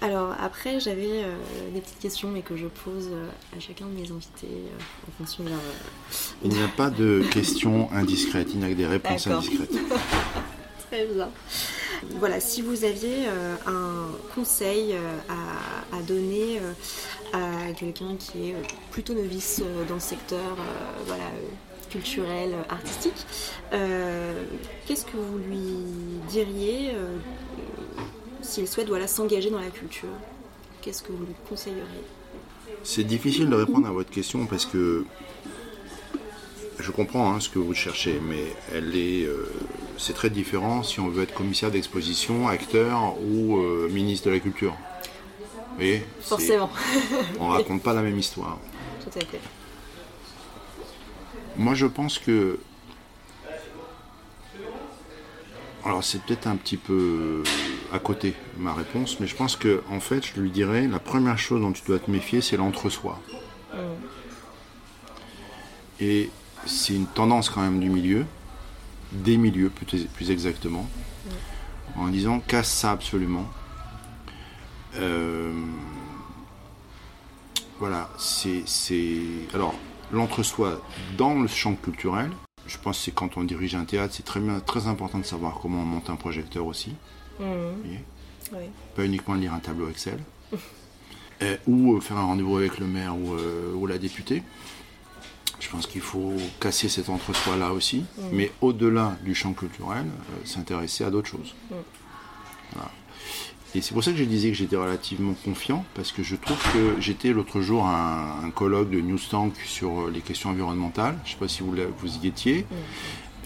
alors après, j'avais euh, des petites questions, mais que je pose euh, à chacun de mes invités en fonction de leur. Il n'y a pas de questions indiscrètes, il n'y a que des réponses indiscrètes. Très bien. Voilà, si vous aviez un conseil à, donner à quelqu'un qui est plutôt novice dans le secteur, voilà culturel, artistique. Qu'est-ce que vous lui diriez s'il souhaite voilà, s'engager dans la culture qu'est-ce que vous lui conseilleriez C'est difficile de répondre à votre question parce que je comprends hein, ce que vous cherchez, mais elle est, euh, c'est très différent si on veut être commissaire d'exposition, acteur ou euh, ministre de la Culture. Vous voyez Forcément. On raconte pas la même histoire. Tout à fait. Moi, je pense que. Alors, c'est peut-être un petit peu à côté ma réponse, mais je pense que, en fait, je lui dirais la première chose dont tu dois te méfier, c'est l'entre-soi. Et c'est une tendance quand même du milieu, des milieux plus, plus exactement, en disant casse ça absolument. Euh, voilà, c'est. c'est- Alors, l'entre-soi dans le champ culturel, je pense que c'est quand on dirige un théâtre, c'est très, important de savoir comment on monte un projecteur aussi. Oui. pas uniquement lire un tableau Excel, Euh, ou euh, faire un rendez-vous avec le maire ou, euh, ou la députée. Je pense qu'il faut casser cet entre-soi là aussi, mais au-delà du champ culturel, s'intéresser à d'autres choses. Voilà. Et c'est pour ça que je disais que j'étais relativement confiant, parce que je trouve que j'étais l'autre jour à un, un colloque de News Tank sur les questions environnementales. Je ne sais pas si vous, vous y étiez.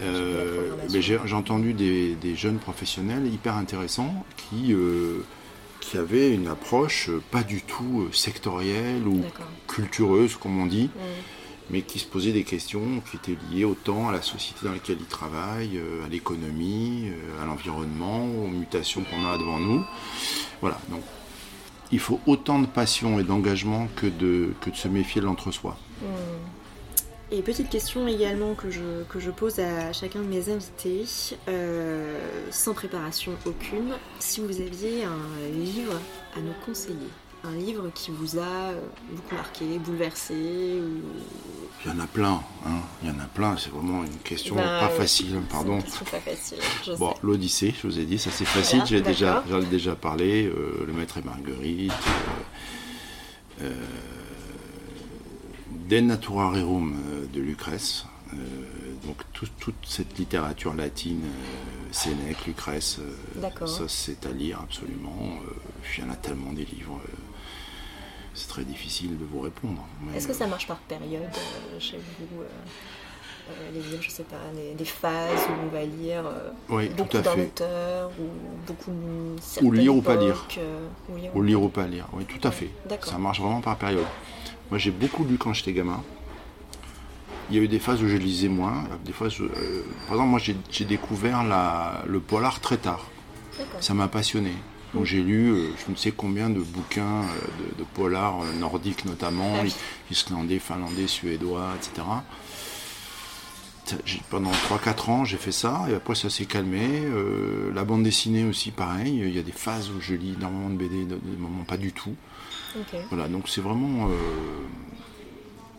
Euh, mais j'ai entendu des, des jeunes professionnels hyper intéressants qui, euh, qui avaient une approche euh, pas du tout euh, sectorielle ou cultureuse, comme on dit. Mais qui se posaient des questions qui étaient liées autant à la société dans laquelle ils travaillent, euh, à l'économie, euh, à l'environnement, aux mutations qu'on a devant nous. Voilà, donc il faut autant de passion et d'engagement que de, se méfier de l'entre-soi. Et petite question également que je, que je pose à chacun de mes invités, euh, sans préparation aucune, si vous aviez un livre à nous conseiller, un livre qui vous a euh, beaucoup marqué, bouleversé, ou... Il y en a plein, hein. il y en a plein, c'est vraiment une question Ben, pas facile, pardon. Une question pas facile, je Bon, sais. l'Odyssée, je vous ai dit, ça c'est facile, Voilà, j'ai déjà, j'en ai déjà parlé, euh, Le Maître et Marguerite, euh, euh, De Natura Rerum de Lucrèce, donc tout- toute cette littérature latine, Sénèque, Lucrèce, ça c'est à lire absolument, il y en a tellement des livres, c'est très difficile de vous répondre. Est-ce que ça marche par période euh, chez vous euh, euh, les livres, je sais pas, des, des phases où on va lire euh, Oui, beaucoup d'un auteur ou beaucoup Ou lire ou pas lire. euh, ou lire Ou lire ou pas lire, oui, tout à fait. Ça marche vraiment par période. Moi, j'ai beaucoup lu quand j'étais gamin. Il y a eu des phases où je lisais moins. Des euh, par exemple, moi, j'ai découvert la- le polar très tard. Ça m'a passionné. Donc, j'ai lu euh, je ne sais combien de bouquins euh, de, de polar euh, nordiques notamment, islandais, finlandais, suédois, etc. Pendant 3-4 ans, j'ai fait ça, et après ça s'est calmé. Euh, la bande dessinée aussi, pareil. Il y a des phases où je lis énormément de BD, de- des moments pas du tout. Voilà, donc c'est vraiment. euh,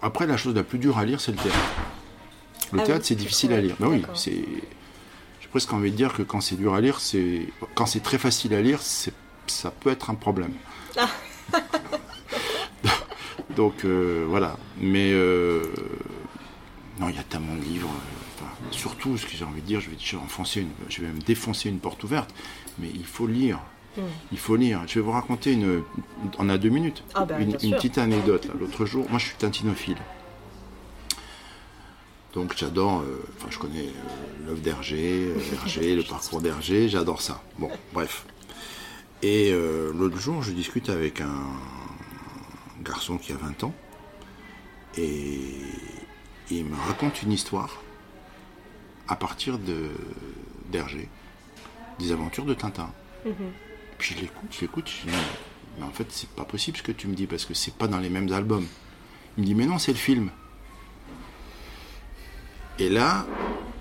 Après, la chose la plus dure à lire, c'est le théâtre. Le Ah théâtre, oui, c'est difficile à lire. Ben oui, c'est. Presque envie de dire que quand c'est dur à lire, c'est. Quand c'est très facile à lire, ça peut être un problème. Ah. donc euh, voilà. Mais. euh, Non, il y a tellement de livres. euh, enfin, surtout, ce que j'ai envie de dire, je vais, je vais enfoncer une, je vais même défoncer une porte ouverte. Mais il faut lire. Hmm. Il faut lire. Je vais vous raconter une. On a deux minutes. Ah ben, une, une petite anecdote. L'autre jour, moi je suis tintinophile. Donc j'adore, euh, enfin je connais euh, l'œuvre d'Hergé, euh, Hergé, le parcours d'Hergé, j'adore ça. Bon, bref. Et l'autre jour, je discute avec un garçon qui a 20 ans, et il me raconte une histoire à partir de d'Hergé, des aventures de Tintin. Puis je l'écoute, je l'écoute, je dis, mais, mais en fait, c'est pas possible ce que tu me dis, parce que c'est pas dans les mêmes albums. Il me dit, mais non, c'est le film. Et là,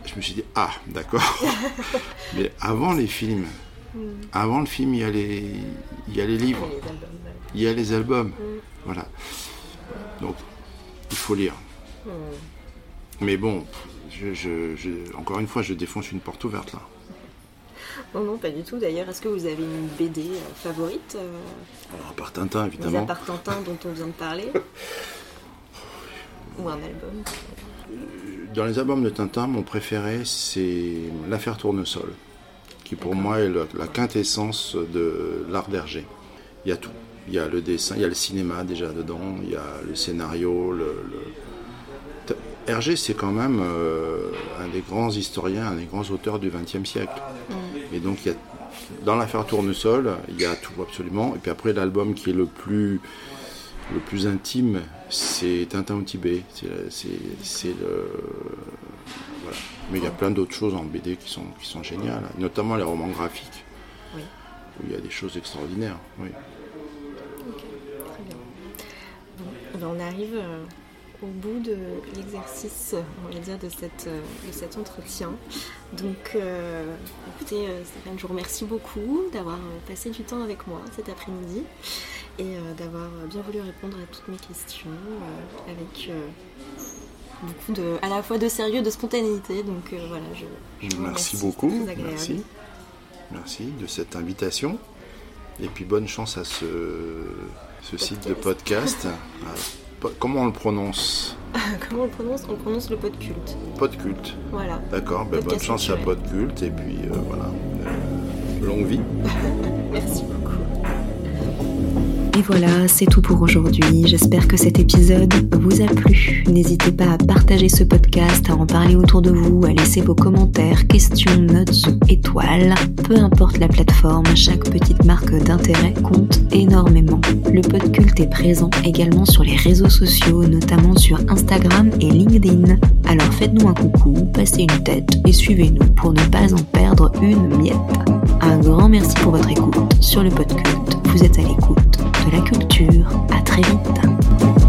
je me suis dit, ah, d'accord. mais avant les films, avant le film, il y a les, il y a les livres, Les albums, ouais. il y a les albums. Voilà. Donc, il faut lire. Mais bon, je, je- je- encore une fois, je défonce une porte ouverte là. Non, non, pas du tout. D'ailleurs, est-ce que vous avez une BD euh, favorite euh, Alors, à part Tintin, Mis à évidemment. part Tintin dont on vient de parler Ou un album Dans les albums de Tintin, mon préféré, c'est L'affaire Tournesol, qui pour moi est le- la quintessence de l'art d'Hergé. Il y a tout. Il y a le dessin, il y a le cinéma déjà dedans, il y a le scénario. Le, Hergé, c'est quand même euh, un des grands historiens, un des grands auteurs du XXe siècle. Et donc, il y a, dans l'affaire Tournesol, il y a tout absolument. Et puis après, l'album qui est le plus, le plus intime, c'est Tintin au Tibet. C'est le. Voilà. Mais il y a plein d'autres choses en BD qui sont, qui sont géniales, notamment les romans graphiques, où il y a des choses extraordinaires. Oui. très bien. on arrive euh, au bout de l'exercice, on va dire, de, cette, euh, de cet entretien. Donc, euh, écoutez, Stéphane, je vous remercie beaucoup d'avoir passé du temps avec moi cet après-midi et d'avoir bien voulu répondre à toutes mes questions avec beaucoup de, à la fois de sérieux, de spontanéité. Donc euh, voilà, je, je merci beaucoup. Merci. Merci de cette invitation. Et puis bonne chance à ce, ce site de podcast. Euh, comment on le prononce? Comment on le prononce? On prononce le podculte. Podculte. Voilà. D'accord, ben bonne chance à Podculte et puis euh, voilà. longue vie. merci beaucoup. Et voilà, c'est tout pour aujourd'hui. J'espère que cet épisode vous a plu. N'hésitez pas à partager ce podcast, à en parler autour de vous, à laisser vos commentaires, questions, notes ou étoiles. Peu importe la plateforme, chaque petite marque d'intérêt compte énormément. Le podcast est présent également sur les réseaux sociaux, notamment sur Instagram et LinkedIn. Alors faites-nous un coucou, passez une tête et suivez-nous pour ne pas en perdre une miette. Un grand merci pour votre écoute sur le podcast vous êtes à l'écoute de la culture. À très vite.